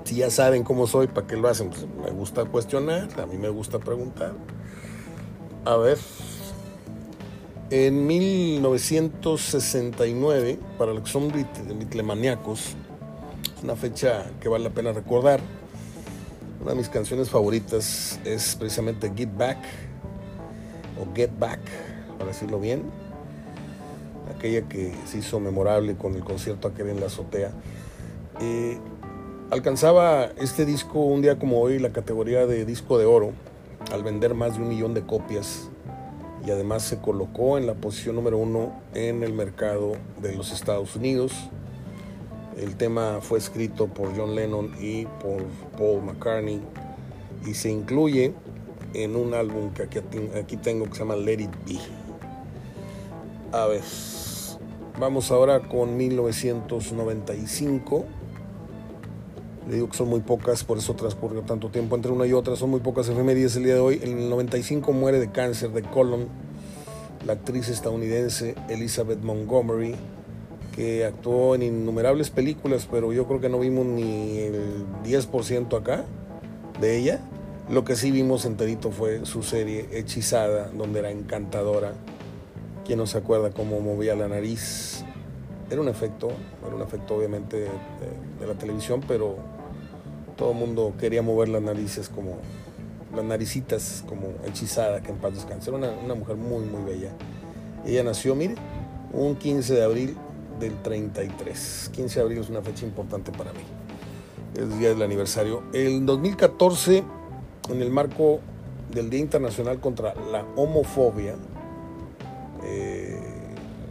si ya saben cómo soy, ¿para qué lo hacen? Pues me gusta cuestionar, a mí me gusta preguntar. A ver, en 1969, para los que son bitlemaniacos, es una fecha que vale la pena recordar. Una de mis canciones favoritas es precisamente Get Back o Get Back, para decirlo bien. Aquella que se hizo memorable con el concierto aquel en la azotea. Alcanzaba este disco un día como hoy la categoría de disco de oro al vender más de un millón de copias y además se colocó en la posición número uno en el mercado de los Estados Unidos. El tema fue escrito por John Lennon y por Paul McCartney y se incluye en un álbum que aquí, tengo que se llama Let It Be. A ver, vamos ahora con 1995. Le digo que son muy pocas, por eso transcurrió tanto tiempo entre una y otra. Son muy pocas efemérides el día de hoy. En el 95 muere de cáncer de colon la actriz estadounidense Elizabeth Montgomery, que actuó en innumerables películas, pero yo creo que no vimos ni el 10% acá de ella. Lo que sí vimos enterito fue su serie Hechizada, donde era encantadora ¿Quién no se acuerda cómo movía la nariz? Era un efecto, era un efecto obviamente de, de la televisión, pero todo el mundo quería mover las narices como las naricitas como hechizada, que en paz descanse. Era una, mujer muy, muy bella. Ella nació, mire, un 15 de abril del 33. 15 de abril es una fecha importante para mí. El día del aniversario. El 2014, en el marco del Día Internacional contra la Homofobia, eh,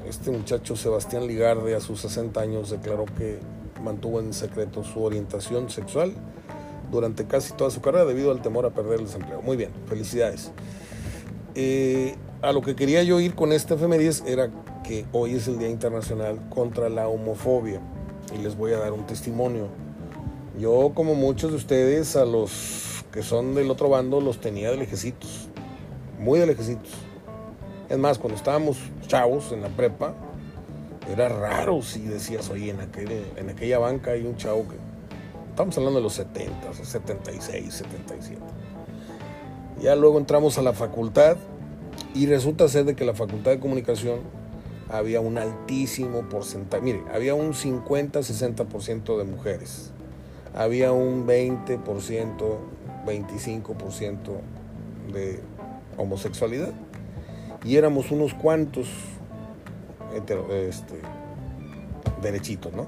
este muchacho Sebastián Ligarde a sus 60 años declaró que mantuvo en secreto su orientación sexual durante casi toda su carrera debido al temor a perder el desempleo. Muy bien, felicidades. Eh, a lo que quería yo ir con este efemérides era que hoy es el Día Internacional contra la Homofobia y les voy a dar un testimonio. Yo, como muchos de ustedes, a los que son del otro bando, los tenía de lejecitos, muy de lejecitos. Es más, cuando estábamos chavos en la prepa, era raro si decías, oye, en, en aquella banca hay un chavo que Estamos hablando de los 70, 76, 77. Ya luego entramos a la facultad y resulta ser de que la facultad de comunicación había un altísimo porcentaje, mire, había un 50-60% de mujeres, había un 20%, 25% de homosexualidad y éramos unos cuantos este, derechitos, ¿no?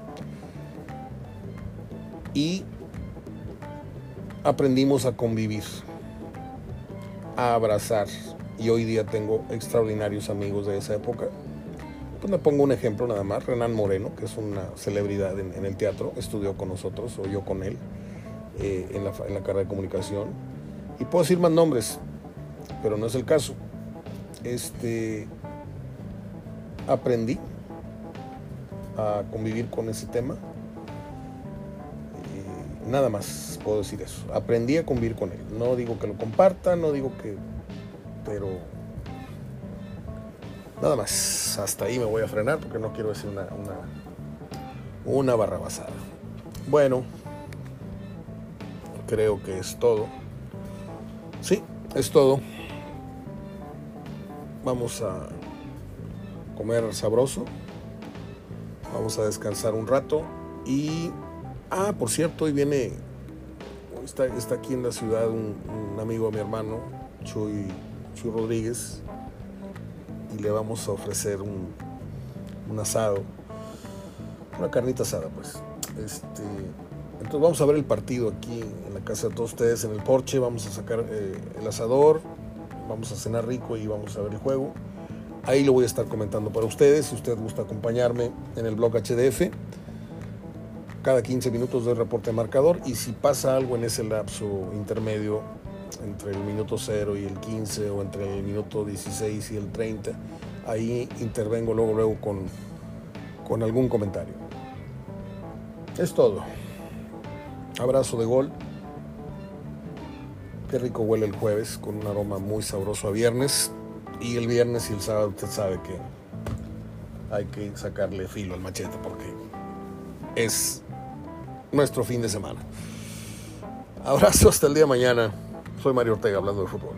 y aprendimos a convivir, a abrazar. Y hoy día tengo extraordinarios amigos de esa época. Pues me pongo un ejemplo nada más, Renan Moreno, que es una celebridad en, el teatro, estudió con nosotros, o yo con él, eh, en, la, en la carrera de comunicación. Y puedo decir más nombres, pero no es el caso. Este, aprendí a convivir con ese tema Nada más puedo decir eso. Aprendí a convivir con él. No digo que lo comparta, no digo que... Pero... Nada más. Hasta ahí me voy a frenar porque no quiero decir una, una, una barra basada. Bueno, creo que es todo. Sí, es todo. Vamos a comer sabroso. Vamos a descansar un rato y Ah, por cierto, hoy viene, está, está aquí en la ciudad un, amigo de mi hermano, Chuy, Chuy, Rodríguez, y le vamos a ofrecer un, un, asado, una carnita asada, pues. Este, entonces vamos a ver el partido aquí en la casa de todos ustedes, en el porche, vamos a sacar eh, el asador, vamos a cenar rico y vamos a ver el juego. Ahí lo voy a estar comentando para ustedes, si usted gusta acompañarme en el blog HDF cada 15 minutos de reporte marcador y si pasa algo en ese lapso intermedio entre el minuto 0 y el 15 o entre el minuto 16 y el 30, ahí intervengo luego, luego con, con algún comentario. Es todo. Abrazo de gol. Qué rico huele el jueves con un aroma muy sabroso a viernes. Y el viernes y el sábado usted sabe que hay que sacarle filo al machete porque es nuestro fin de semana. Abrazo hasta el día de mañana. Soy Mario Ortega hablando de fútbol.